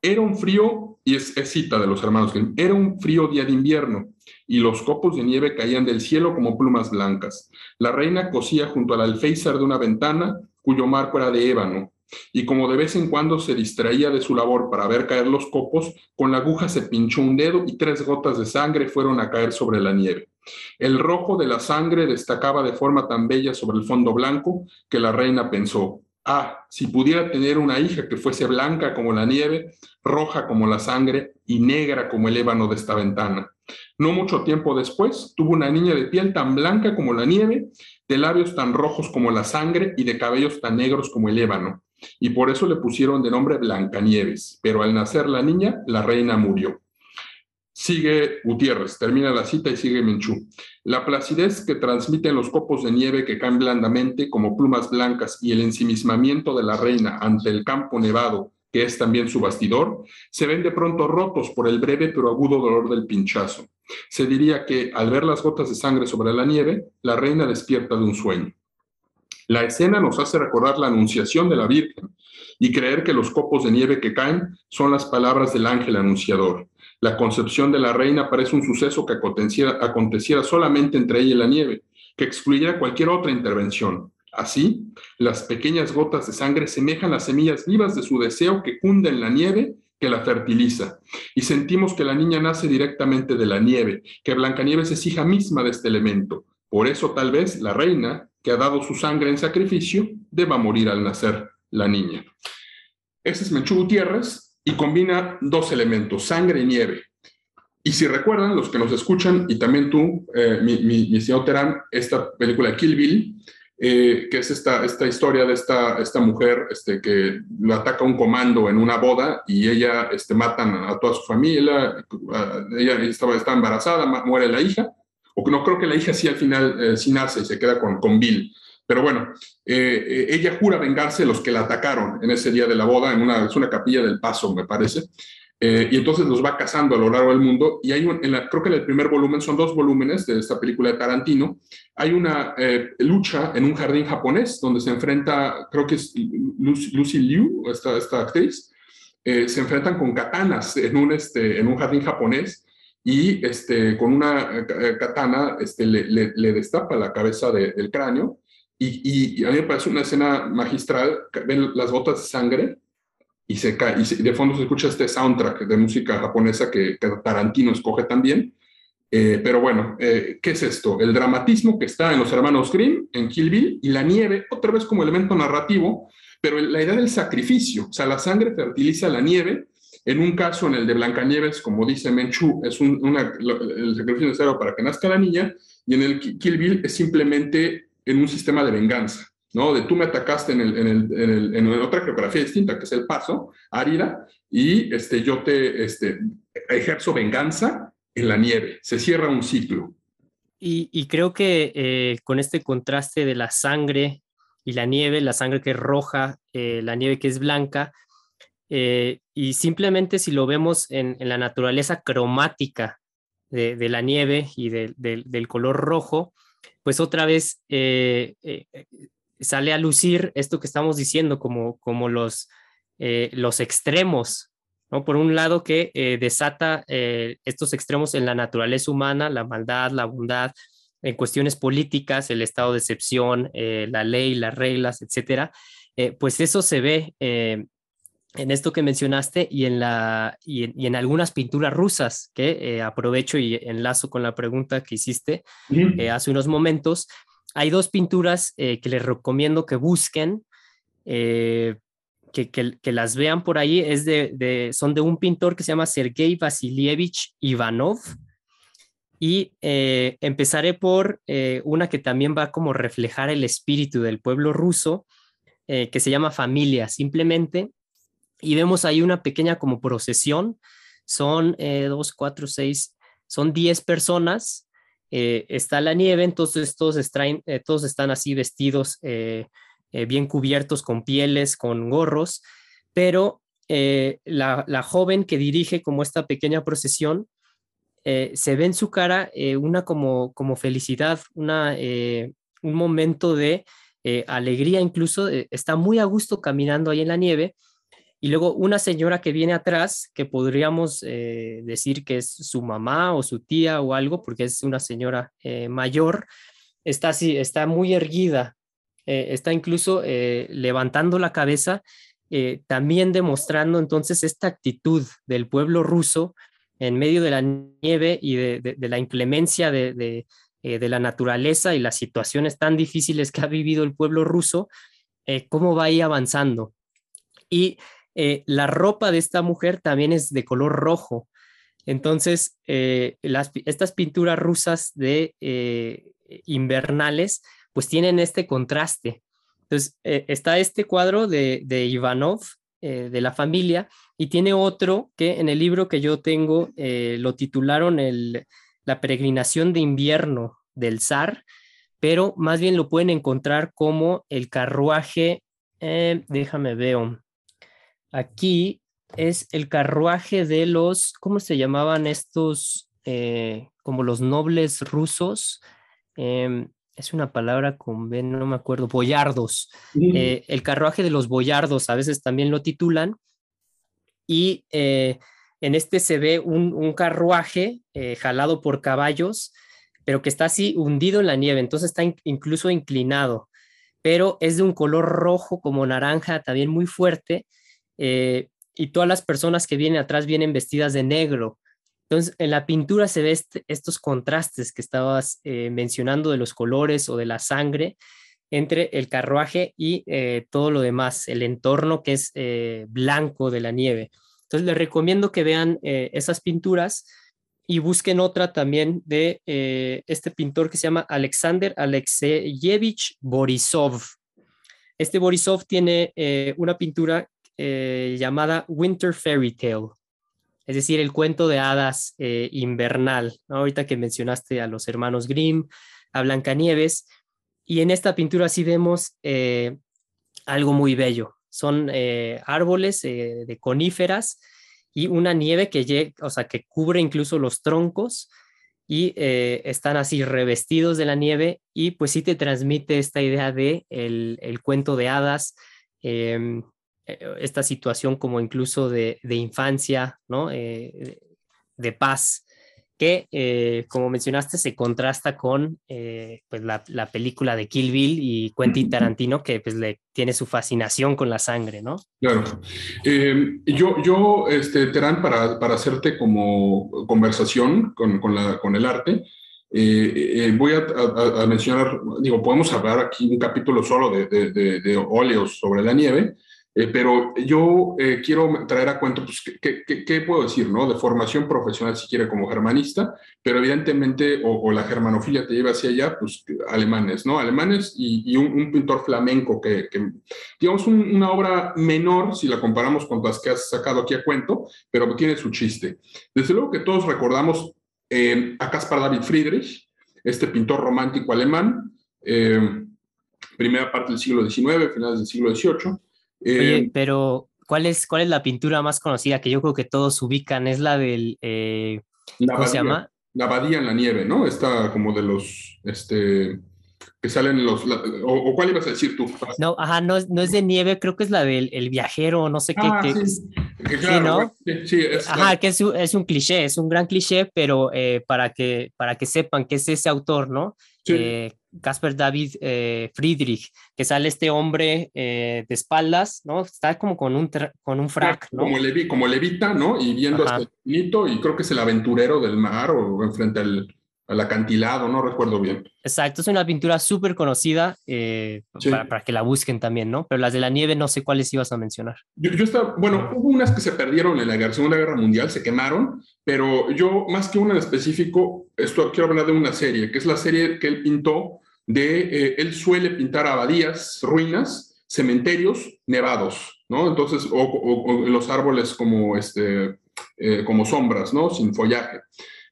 Era un frío, y es, cita de los hermanos Grimm, era un frío día de invierno, y los copos de nieve caían del cielo como plumas blancas. La reina cosía junto al alféizar de una ventana, cuyo marco era de ébano, y como de vez en cuando se distraía de su labor para ver caer los copos, con la aguja se pinchó un dedo y tres gotas de sangre fueron a caer sobre la nieve. El rojo de la sangre destacaba de forma tan bella sobre el fondo blanco que la reina pensó, ah, si pudiera tener una hija que fuese blanca como la nieve, roja como la sangre y negra como el ébano de esta ventana. No mucho tiempo después, tuvo una niña de piel tan blanca como la nieve, de labios tan rojos como la sangre y de cabellos tan negros como el ébano. Y por eso le pusieron de nombre Blancanieves. Pero al nacer la niña, la reina murió. Sigue Gutiérrez, termina la cita y sigue Menchú. La placidez que transmiten los copos de nieve que caen blandamente como plumas blancas y el ensimismamiento de la reina ante el campo nevado, que es también su bastidor, se ven de pronto rotos por el breve pero agudo dolor del pinchazo. Se diría que, al ver las gotas de sangre sobre la nieve, la reina despierta de un sueño. La escena nos hace recordar la anunciación de la Virgen y creer que los copos de nieve que caen son las palabras del ángel anunciador. La concepción de la reina parece un suceso que aconteciera, solamente entre ella y la nieve, que excluyera cualquier otra intervención. Así, las pequeñas gotas de sangre semejan las semillas vivas de su deseo que cunda en la nieve que la fertiliza. Y sentimos que la niña nace directamente de la nieve, que Blancanieves es hija misma de este elemento. Por eso tal vez la reina, que ha dado su sangre en sacrificio, deba morir al nacer la niña. Ese es Menchú Gutiérrez, y combina dos elementos, sangre y nieve. Y si recuerdan, los que nos escuchan, y también tú, eh, mi, señor Terán, esta película Kill Bill, eh, que es esta, esta historia de esta, esta mujer este, que lo ataca un comando en una boda y ella este, matan a toda su familia, ella estaba, está embarazada, muere la hija, o no creo que la hija sí al final eh, sí nace y se queda con, con Bill. Pero bueno, eh, eh, ella jura vengarse de los que la atacaron en ese día de la boda, en una, es una capilla del Paso, me parece. Eh, y entonces los va cazando a lo largo del mundo. Y hay creo que en el primer volumen, son dos volúmenes de esta película de Tarantino, hay una lucha en un jardín japonés donde se enfrenta, creo que es Lucy, Liu, esta, esta actriz, se enfrentan con katanas en un, este, en un jardín japonés y este, con una katana este, le, le, destapa la cabeza del cráneo y, a mí me parece una escena magistral, ven las gotas de sangre y, se cae, y de fondo se escucha este soundtrack de música japonesa que, Tarantino escoge también. Eh, pero bueno, eh, ¿qué es esto? El dramatismo que está en los hermanos Grimm, en Kill Bill, y la nieve, otra vez como elemento narrativo, pero la idea del sacrificio, o sea, la sangre fertiliza la nieve. En un caso, en el de Blancanieves, como dice Menchu, es un, una, el sacrificio necesario para que nazca la niña, y en el Kill Bill es simplemente en un sistema de venganza, ¿no? De tú me atacaste en, el, en, el, en, otra geografía distinta, que es el paso, árida, y este, yo te este, ejerzo venganza en la nieve. Se cierra un ciclo. Y, creo que eh, con este contraste de la sangre y la nieve, la sangre que es roja, eh, la nieve que es blanca, eh, y simplemente si lo vemos en, la naturaleza cromática de, de la nieve y del color rojo, pues otra vez eh, eh, sale a lucir esto que estamos diciendo como, como los, los extremos, ¿no? Por un lado que desata estos extremos en la naturaleza humana, la maldad, la bondad, en cuestiones políticas, el estado de excepción, la ley, las reglas, etcétera, pues eso se ve en esto que mencionaste y en, la, y en, algunas pinturas rusas, que eh, aprovecho y enlazo con la pregunta que hiciste eh, hace unos momentos. Hay dos pinturas eh, que les recomiendo que busquen, que, que, las vean por ahí. Es de, son de un pintor que se llama Sergei Vasilievich Ivanov. Y empezaré por una que también va como reflejar el espíritu del pueblo ruso, que se llama Familia. Simplemente y vemos ahí una pequeña como procesión. Son eh, dos, cuatro, seis, son diez personas. Eh, está la nieve, entonces todos, eh, todos están así vestidos, bien cubiertos con pieles, con gorros, pero eh, la, joven que dirige como esta pequeña procesión, se ve en su cara una como, como felicidad, una, un momento de alegría incluso, está muy a gusto caminando ahí en la nieve. Y luego una señora que viene atrás, que podríamos decir que es su mamá o su tía o algo, porque es una señora mayor, está así, está muy erguida, está incluso levantando la cabeza eh, también demostrando entonces esta actitud del pueblo ruso en medio de la nieve y de, la inclemencia eh, de, la naturaleza y las situaciones tan difíciles que ha vivido el pueblo ruso, eh, cómo va ahí avanzando. Y la ropa de esta mujer también es de color rojo. Entonces, estas pinturas rusas de invernales, pues tienen este contraste entonces, eh, está este cuadro de, Ivanov, eh, de la familia, y tiene otro que en el libro que yo tengo eh, lo titularon La peregrinación de invierno del zar, pero más bien lo pueden encontrar como el carruaje, déjame ver, aquí es el carruaje de los, ¿cómo se llamaban estos? como los nobles rusos. Em, es una palabra con B, no me acuerdo, boyardos. Eh, el carruaje de los boyardos, a veces también lo titulan. Y eh, en este se ve un, carruaje eh, jalado por caballos, pero que está así hundido en la nieve, entonces está incluso inclinado, pero es de un color rojo como naranja, también muy fuerte. Y todas las personas que vienen atrás vienen vestidas de negro. Entonces, en la pintura se ve este, estos contrastes que estabas eh, mencionando de los colores o de la sangre entre el carruaje y eh, todo lo demás, el entorno que es eh, blanco de la nieve. Entonces, les recomiendo que vean esas pinturas y busquen otra también de este pintor que se llama Alexander Alexeyevich Borisov. Este Borisov tiene una pintura llamada Winter Fairy Tale es decir, el cuento de hadas eh, invernal. Ahorita que mencionaste a los hermanos Grimm, a Blancanieves, y en esta pintura sí vemos eh, algo muy bello. Son eh, árboles de coníferas y una nieve que, o sea, que cubre incluso los troncos y están así revestidos de la nieve y pues sí te transmite esta idea de el, el cuento de hadas, em, eh, esta situación como incluso de, infancia, ¿no? Eh, de paz, que eh, como mencionaste se contrasta con pues la, película de Kill Bill y Quentin Tarantino, que pues le tiene su fascinación con la sangre, ¿no? Claro. yo, yo, este, Terán, para, para hacerte como conversación con, con, la, con el arte, voy a, mencionar, digo, podemos hablar aquí un capítulo solo de, de, de óleos sobre la nieve, eh, pero yo eh, quiero traer a cuento, pues, ¿qué, puedo decir, no? De formación profesional, si quiere, como germanista, pero evidentemente, o, la germanofilia te lleva hacia allá, pues alemanes, ¿no? Alemanes y, un, pintor flamenco que, digamos, una obra menor si la comparamos con las que has sacado aquí a cuento, pero tiene su chiste. Desde luego que todos recordamos eh, a Caspar David Friedrich, este pintor romántico alemán, primera parte del siglo XIX, finales del siglo XVIII Oye, eh, pero ¿cuál es, ¿cuál es la pintura más conocida que yo creo que todos ubican? Es la del... Eh, ¿Cómo se llama? La abadía en la nieve, ¿no? Esta como de los... Este, que salen los... o, cuál ibas a decir tú? No, ajá, no, no es de nieve, creo que es la del el viajero, no sé qué. Ah, sí. claro, sí, es, ajá, que es, es, un cliché, es un gran cliché, pero eh, para, que, para que sepan que es ese autor, ¿no? Sí. Casper David eh, Friedrich, que sale este hombre eh, de espaldas, ¿no? Está como con un, con un frac, ¿no? Como, levi, como levita, ¿no? Y viendo hasta el infinito, y creo que es el aventurero del mar o enfrente al, al acantilado, no recuerdo bien. Exacto, es una pintura súper conocida eh, para, que la busquen también, ¿no? Pero las de la nieve no sé cuáles ibas a mencionar. Yo, yo estaba, bueno, hubo unas que se perdieron en la Segunda Guerra Mundial, se quemaron, pero yo más que una en específico, esto quiero hablar de una serie, que es la serie que él pintó de, eh, él suele pintar abadías, ruinas, cementerios nevados, ¿no? Entonces, o, los árboles como, este, eh, como sombras, ¿no? Sin follaje.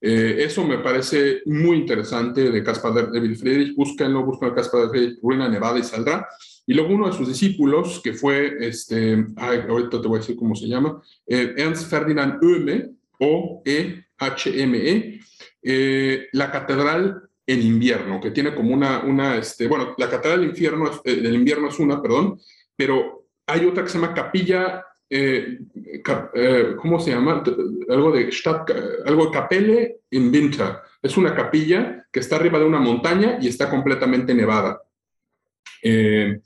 Eso me parece muy interesante de Caspar David Friedrich. Búsquenlo, búsquenlo Caspar David Friedrich, Ruina Nevada y saldrá. Y luego uno de sus discípulos, que fue, este, ahorita te voy a decir cómo se llama, Ernst Ferdinand Oehme, O-E-H-M-E, -E, la catedral en invierno, que tiene como una, una este, bueno, la catedral del, infierno, del invierno es una, perdón, pero hay otra que se llama Capilla, eh, eh, ¿cómo se llama? Algo de Stadt, algo de Capelle in Winter. Es una capilla que está arriba de una montaña y está completamente nevada. Eh,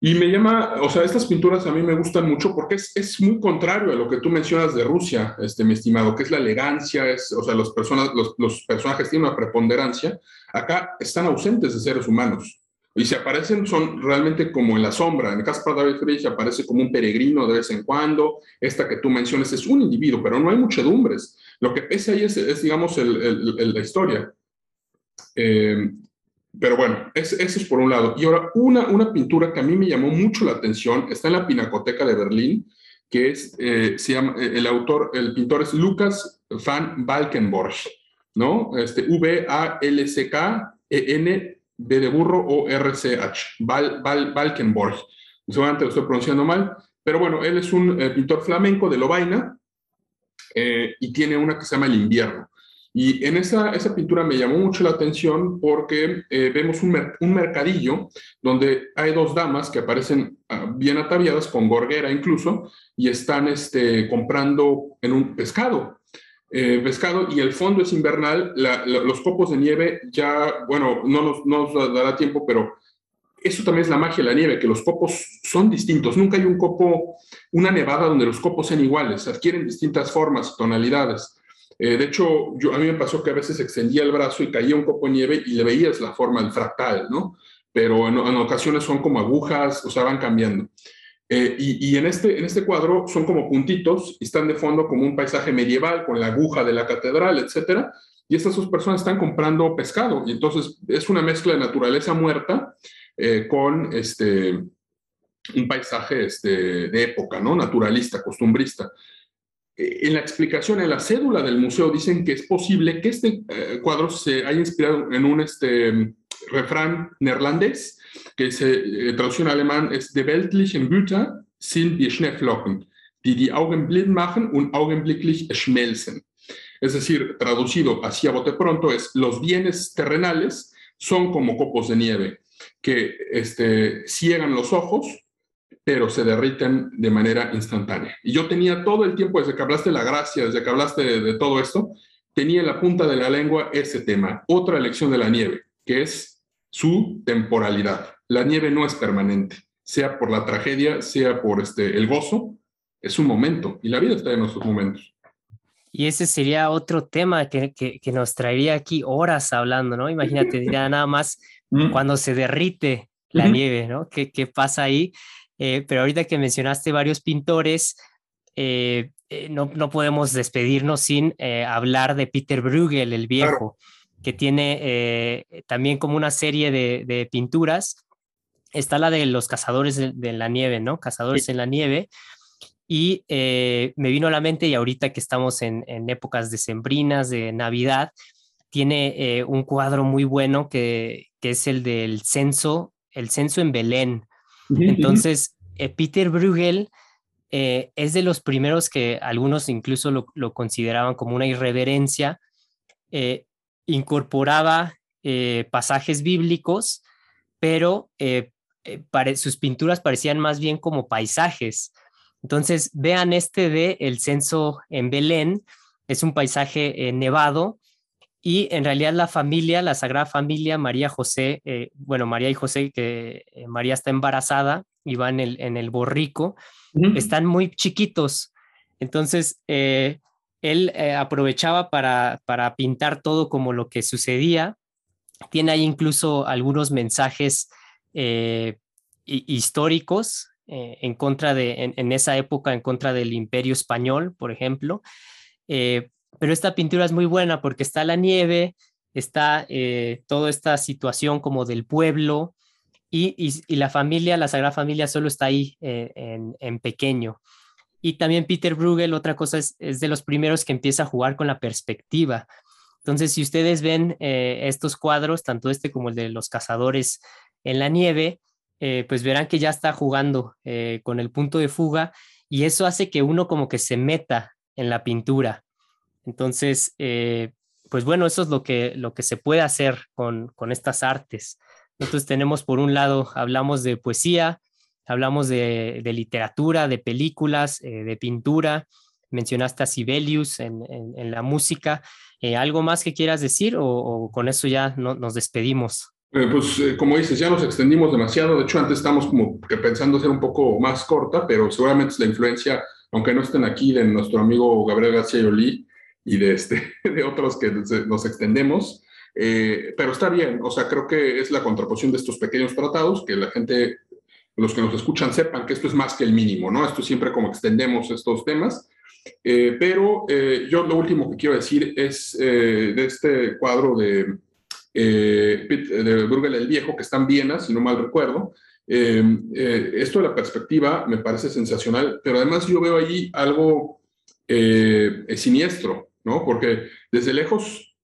y me llama, o sea, estas pinturas a mí me gustan mucho porque es, es, muy contrario a lo que tú mencionas de Rusia, este, mi estimado, que es la elegancia, es, o sea, los personajes tienen una preponderancia. Acá están ausentes de seres humanos. Y si aparecen son realmente como en la sombra. En el David Friedrich aparece como un peregrino de vez en cuando. Esta que tú mencionas es un individuo, pero no hay muchedumbres. Lo que pesa ahí es, es digamos, el, la historia. Eh, pero bueno, eso es por un lado. Y ahora, una, una pintura que a mí me llamó mucho la atención está en la Pinacoteca de Berlín, que es, eh, se llama, eh, el autor, el pintor es Lucas van Valkenborg, ¿no? Este, V-A-L-C-K-E-N B de burro o RCH, Val, Val, Valkenborg. Seguramente lo estoy pronunciando mal, pero bueno, él es un eh, pintor flamenco de Lovaina eh, y tiene una que se llama El invierno. Y en esa, esa pintura me llamó mucho la atención porque eh, vemos un, un, mercadillo donde hay dos damas que aparecen uh, bien ataviadas, con gorguera incluso, y están este, comprando en un pescado eh, pescado y el fondo es invernal, los copos de nieve ya, bueno, no nos, no nos dará tiempo, pero eso también es la magia de la nieve, que los copos son distintos. Nunca hay un copo, una nevada donde los copos sean iguales, adquieren distintas formas, tonalidades. Eh, de hecho, yo, a mí me pasó que a veces extendía el brazo y caía un copo de nieve y le veías la forma, el fractal, ¿no? Pero en, en ocasiones son como agujas, o sea, van cambiando. Eh, y, y en, este, en este cuadro son como puntitos y están de fondo como un paisaje medieval con la aguja de la catedral, etcétera. Y estas dos personas están comprando pescado. Y entonces es una mezcla de naturaleza muerta eh, con este, un paisaje este, de época, ¿no? Naturalista, costumbrista. Eh, en la explicación, en la cédula del museo, dicen que es posible que este eh, cuadro se haya inspirado en un este, refrán neerlandés que se eh, traduce en alemán es De weltlichen Güter sind wie Schneeflocken, die die Augen blind machen und augenblicklich schmelzen. Es decir, traducido así a bote pronto es los bienes terrenales son como copos de nieve que este, ciegan los ojos, pero se derriten de manera instantánea. Y yo tenía todo el tiempo, desde que hablaste de la gracia, desde que hablaste de, de todo esto, tenía en la punta de la lengua ese tema, otra lección de la nieve, que es su temporalidad. La nieve no es permanente, sea por la tragedia, sea por este, el gozo, es un momento y la vida está en nuestros momentos. Y ese sería otro tema que, que, que nos traería aquí horas hablando, ¿no? Imagínate, ya [LAUGHS] nada más mm. cuando se derrite la uh -huh. nieve, ¿no? ¿Qué, qué pasa ahí? Eh, pero ahorita que mencionaste varios pintores, eh, eh, no, no, podemos despedirnos sin eh, hablar de Peter Bruegel, el viejo. Que tiene eh, también como una serie de, de, pinturas. Está la de los cazadores de, de la nieve, ¿no? Cazadores sí. en la nieve. Y eh, me vino a la mente, y ahorita que estamos en, en épocas decembrinas, de Navidad, tiene eh, un cuadro muy bueno que, que, es el del censo, el censo en Belén. Entonces, eh, Peter Bruegel es de los primeros que algunos incluso lo, lo consideraban como una irreverencia, incorporaba eh, pasajes bíblicos, pero eh, eh, sus pinturas parecían más bien como paisajes. Entonces, vean este de El censo en Belén, es un paisaje nevado y en realidad la familia, la Sagrada Familia, María José, eh, bueno, María y José, que María está embarazada y va en el, en el borrico, uh -huh. están muy chiquitos. Entonces, eh, él eh, aprovechaba para, para, pintar todo como lo que sucedía. Tiene ahí incluso algunos mensajes eh, históricos eh, en contra de, en, esa época, en contra del imperio español, por ejemplo. Pero esta pintura es muy buena porque está la nieve, está toda esta situación como del pueblo y, la familia, la Sagrada Familia solo está ahí en pequeño. Y también Peter Bruegel, otra cosa, es, de los primeros que empieza a jugar con la perspectiva. Entonces, si ustedes ven eh, estos cuadros, tanto este como el de los cazadores en la nieve, eh, pues verán que ya está jugando eh, con el punto de fuga y eso hace que uno como que se meta en la pintura. Entonces, pues bueno, eso es lo que, lo que se puede hacer con, con estas artes. Nosotros tenemos, por un lado, hablamos de poesía, hablamos de, literatura, de películas, eh, de pintura. Mencionaste a Sibelius en, la música. Eh, ¿Algo más que quieras decir o, con eso ya nos despedimos? Eh, pues como dices, ya nos extendimos demasiado. De hecho, antes estamos como pensando ser un poco más corta, pero seguramente es la influencia, aunque no estén aquí, de nuestro amigo Gabriel García Yolí y de, este, [LAUGHS] de otros que nos extendemos. pero está bien, o sea, creo que es la contraposición de estos pequeños tratados, que la gente los que nos escuchan sepan que esto es más que el mínimo, ¿no? Esto siempre como extendemos estos temas. Eh, pero eh, yo lo último que quiero decir es eh, de este cuadro de, de Bruegel el Viejo, que está en Viena, si no mal recuerdo. esto de la perspectiva me parece sensacional, pero además yo veo allí algo siniestro, ¿no? Porque desde lejos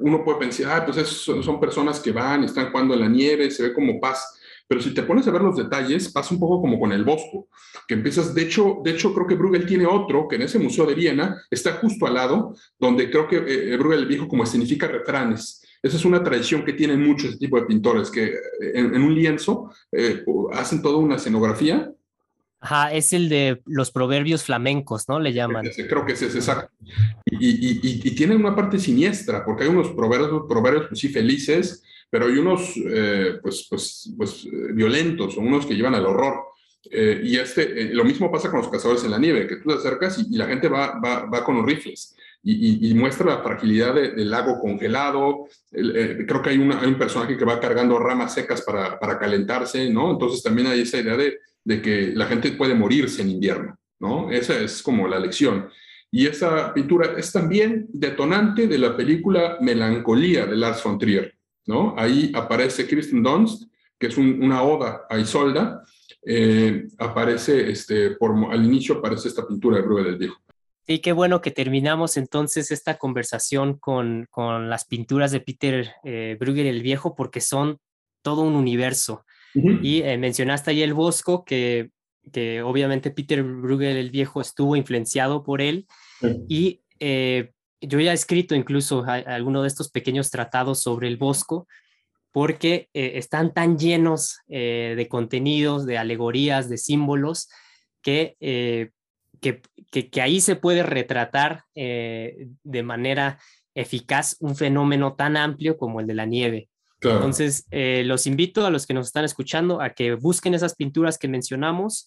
uno puede pensar, ah, pues son personas que van están jugando en la nieve, se ve como paz pero si te pones a ver los detalles, pasa un poco como con el Bosco, que empiezas, de hecho, de hecho creo que Bruegel tiene otro, que en ese Museo de Viena está justo al lado, donde creo que eh, Bruegel el Viejo como escenifica refranes. Esa es una tradición que tienen muchos tipo de pintores, que eh, en, un lienzo eh, hacen toda una escenografía Ajá, es el de los proverbios flamencos, ¿no? Le llaman. creo que ese es exacto. Y, y, y, y, tiene una parte siniestra, porque hay unos proverbios, proverbios pues sí felices, pero hay unos eh, pues, pues, pues, eh, violentos o unos que llevan al horror. Eh, y este, lo mismo pasa con los cazadores en la nieve, que tú te acercas y, la gente va, va, va, con los rifles y, muestra la fragilidad del lago congelado. creo que hay, hay, un personaje que va cargando ramas secas para, para, calentarse, ¿no? Entonces también hay esa idea de, de que la gente puede morirse en invierno, ¿no? Esa es como la lección. Y esa pintura es también detonante de la película Melancolía de Lars von Trier. ¿No? Ahí aparece Kristen Dunst, que es una oda a Isolda, eh, aparece, este, por, al inicio aparece esta pintura de Bruegel del Viejo. Sí, qué bueno que terminamos entonces esta conversación con, con las pinturas de Peter eh, Bruegel el Viejo, porque son todo un universo. Y eh, mencionaste ahí el Bosco, que, que obviamente Peter Bruegel el Viejo estuvo influenciado por él. Y eh, yo ya he escrito incluso alguno de estos pequeños tratados sobre el Bosco, porque eh, están tan llenos eh, de contenidos, de alegorías, de símbolos, que, eh, que, que, ahí se puede retratar de manera eficaz un fenómeno tan amplio como el de la nieve. Entonces, los invito a los que nos están escuchando a que busquen esas pinturas que mencionamos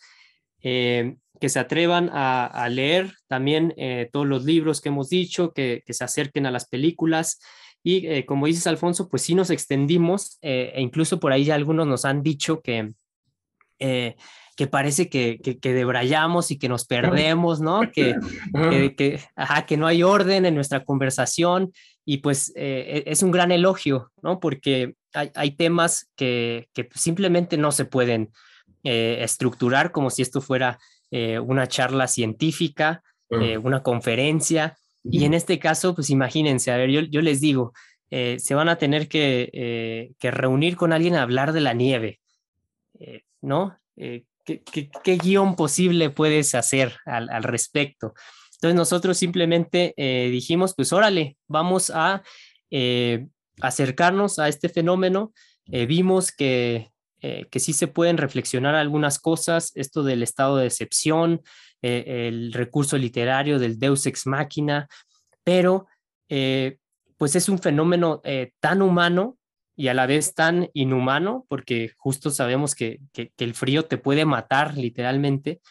que se atrevan a, leer también eh, todos los libros que hemos dicho, que, se acerquen a las películas. Y eh, como dices, Alfonso, pues sí nos extendimos eh, e incluso por ahí ya algunos nos han dicho que, que parece que, que, debrayamos y que nos perdemos, ¿no? Que, que, ajá, que no hay orden en nuestra conversación y pues e, es un gran elogio, ¿no? Porque hay, hay temas que, simplemente no se pueden estructurar como si esto fuera eh, una charla científica, eh, una conferencia. Y en este caso, pues imagínense, a ver, yo, les digo, eh, se van a tener que, reunir con alguien a hablar de la nieve, ¿no? ¿qué, guion posible puedes hacer al, al respecto? Entonces nosotros simplemente dijimos, pues órale, vamos a acercarnos a este fenómeno. vimos que eh, que sí se pueden reflexionar algunas cosas, esto del estado de excepción, eh, el recurso literario del deus ex machina, pero eh, pues es un fenómeno tan humano y a la vez tan inhumano, porque justo sabemos que, que, el frío te puede matar literalmente,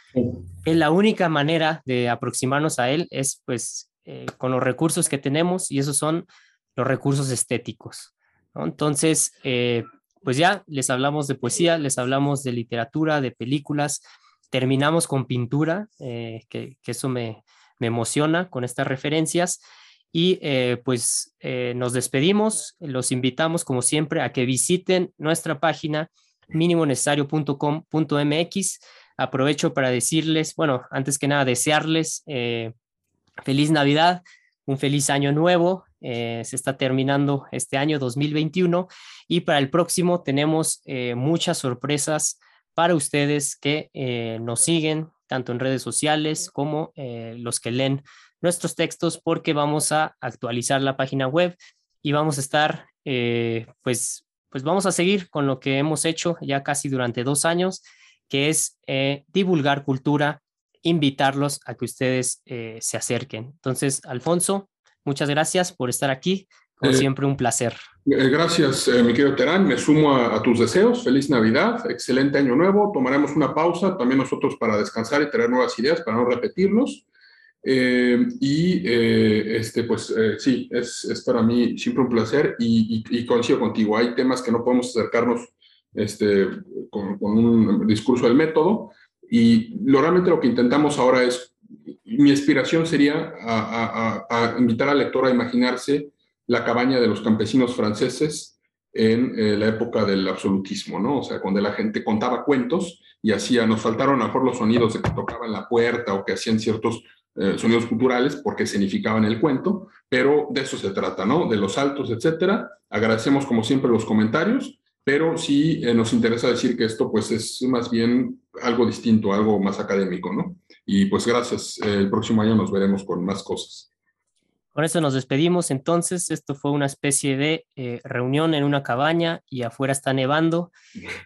que la única manera de aproximarnos a él es pues con los recursos que tenemos y esos son los recursos estéticos. Entonces, pues ya les hablamos de poesía, les hablamos de literatura, de películas, terminamos con pintura, eh, que, eso me, emociona con estas referencias. Y eh, pues eh, nos despedimos, los invitamos como siempre a que visiten nuestra página minimonecesario.com.mx. aprovecho para decirles, bueno, antes que nada, desearles feliz Navidad, un feliz año nuevo. Eh, se está terminando este año 2021 y para el próximo tenemos eh, muchas sorpresas para ustedes que nos siguen tanto en redes sociales como los que leen nuestros textos porque vamos a actualizar la página web y vamos a estar, pues, pues vamos a seguir con lo que hemos hecho ya casi durante dos años que es eh, divulgar cultura, invitarlos a que ustedes eh, se acerquen. Entonces, Alfonso, muchas gracias por estar aquí. Como eh, siempre, un placer. Gracias, mi querido Terán. Me sumo a, tus deseos. Feliz Navidad, excelente año nuevo. Tomaremos una pausa también nosotros para descansar y tener nuevas ideas para no repetirnos. y este, pues sí, es, es, para mí siempre un placer y, y, y, coincido contigo. Hay temas que no podemos acercarnos este, con, un discurso del método. Y lo, realmente lo que intentamos ahora es, mi inspiración sería invitar al lector a imaginarse la cabaña de los campesinos franceses en eh, la época del absolutismo, ¿no? O sea, cuando la gente contaba cuentos y hacía, nos faltaron a lo los sonidos de que tocaban la puerta o que hacían ciertos eh, sonidos culturales porque significaban el cuento, pero de eso se trata, ¿no? De los saltos, etcétera. Agradecemos como siempre los comentarios pero sí eh, nos interesa decir que esto pues es más bien algo distinto, algo más académico, ¿no? Y pues gracias, el próximo año nos veremos con más cosas. Con eso nos despedimos entonces, esto fue una especie de eh, reunión en una cabaña y afuera está nevando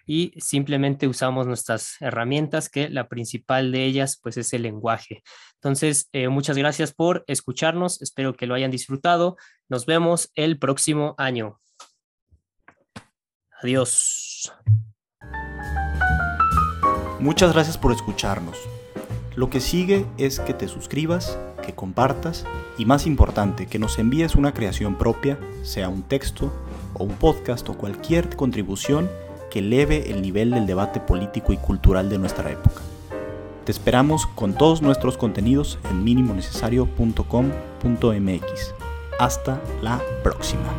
y simplemente usamos nuestras herramientas que la principal de ellas pues es el lenguaje. Entonces, eh, muchas gracias por escucharnos, espero que lo hayan disfrutado, nos vemos el próximo año. Adiós. Muchas gracias por escucharnos. Lo que sigue es que te suscribas, que compartas y más importante, que nos envíes una creación propia, sea un texto o un podcast o cualquier contribución que eleve el nivel del debate político y cultural de nuestra época. Te esperamos con todos nuestros contenidos en minimonecesario.com.mx. Hasta la próxima.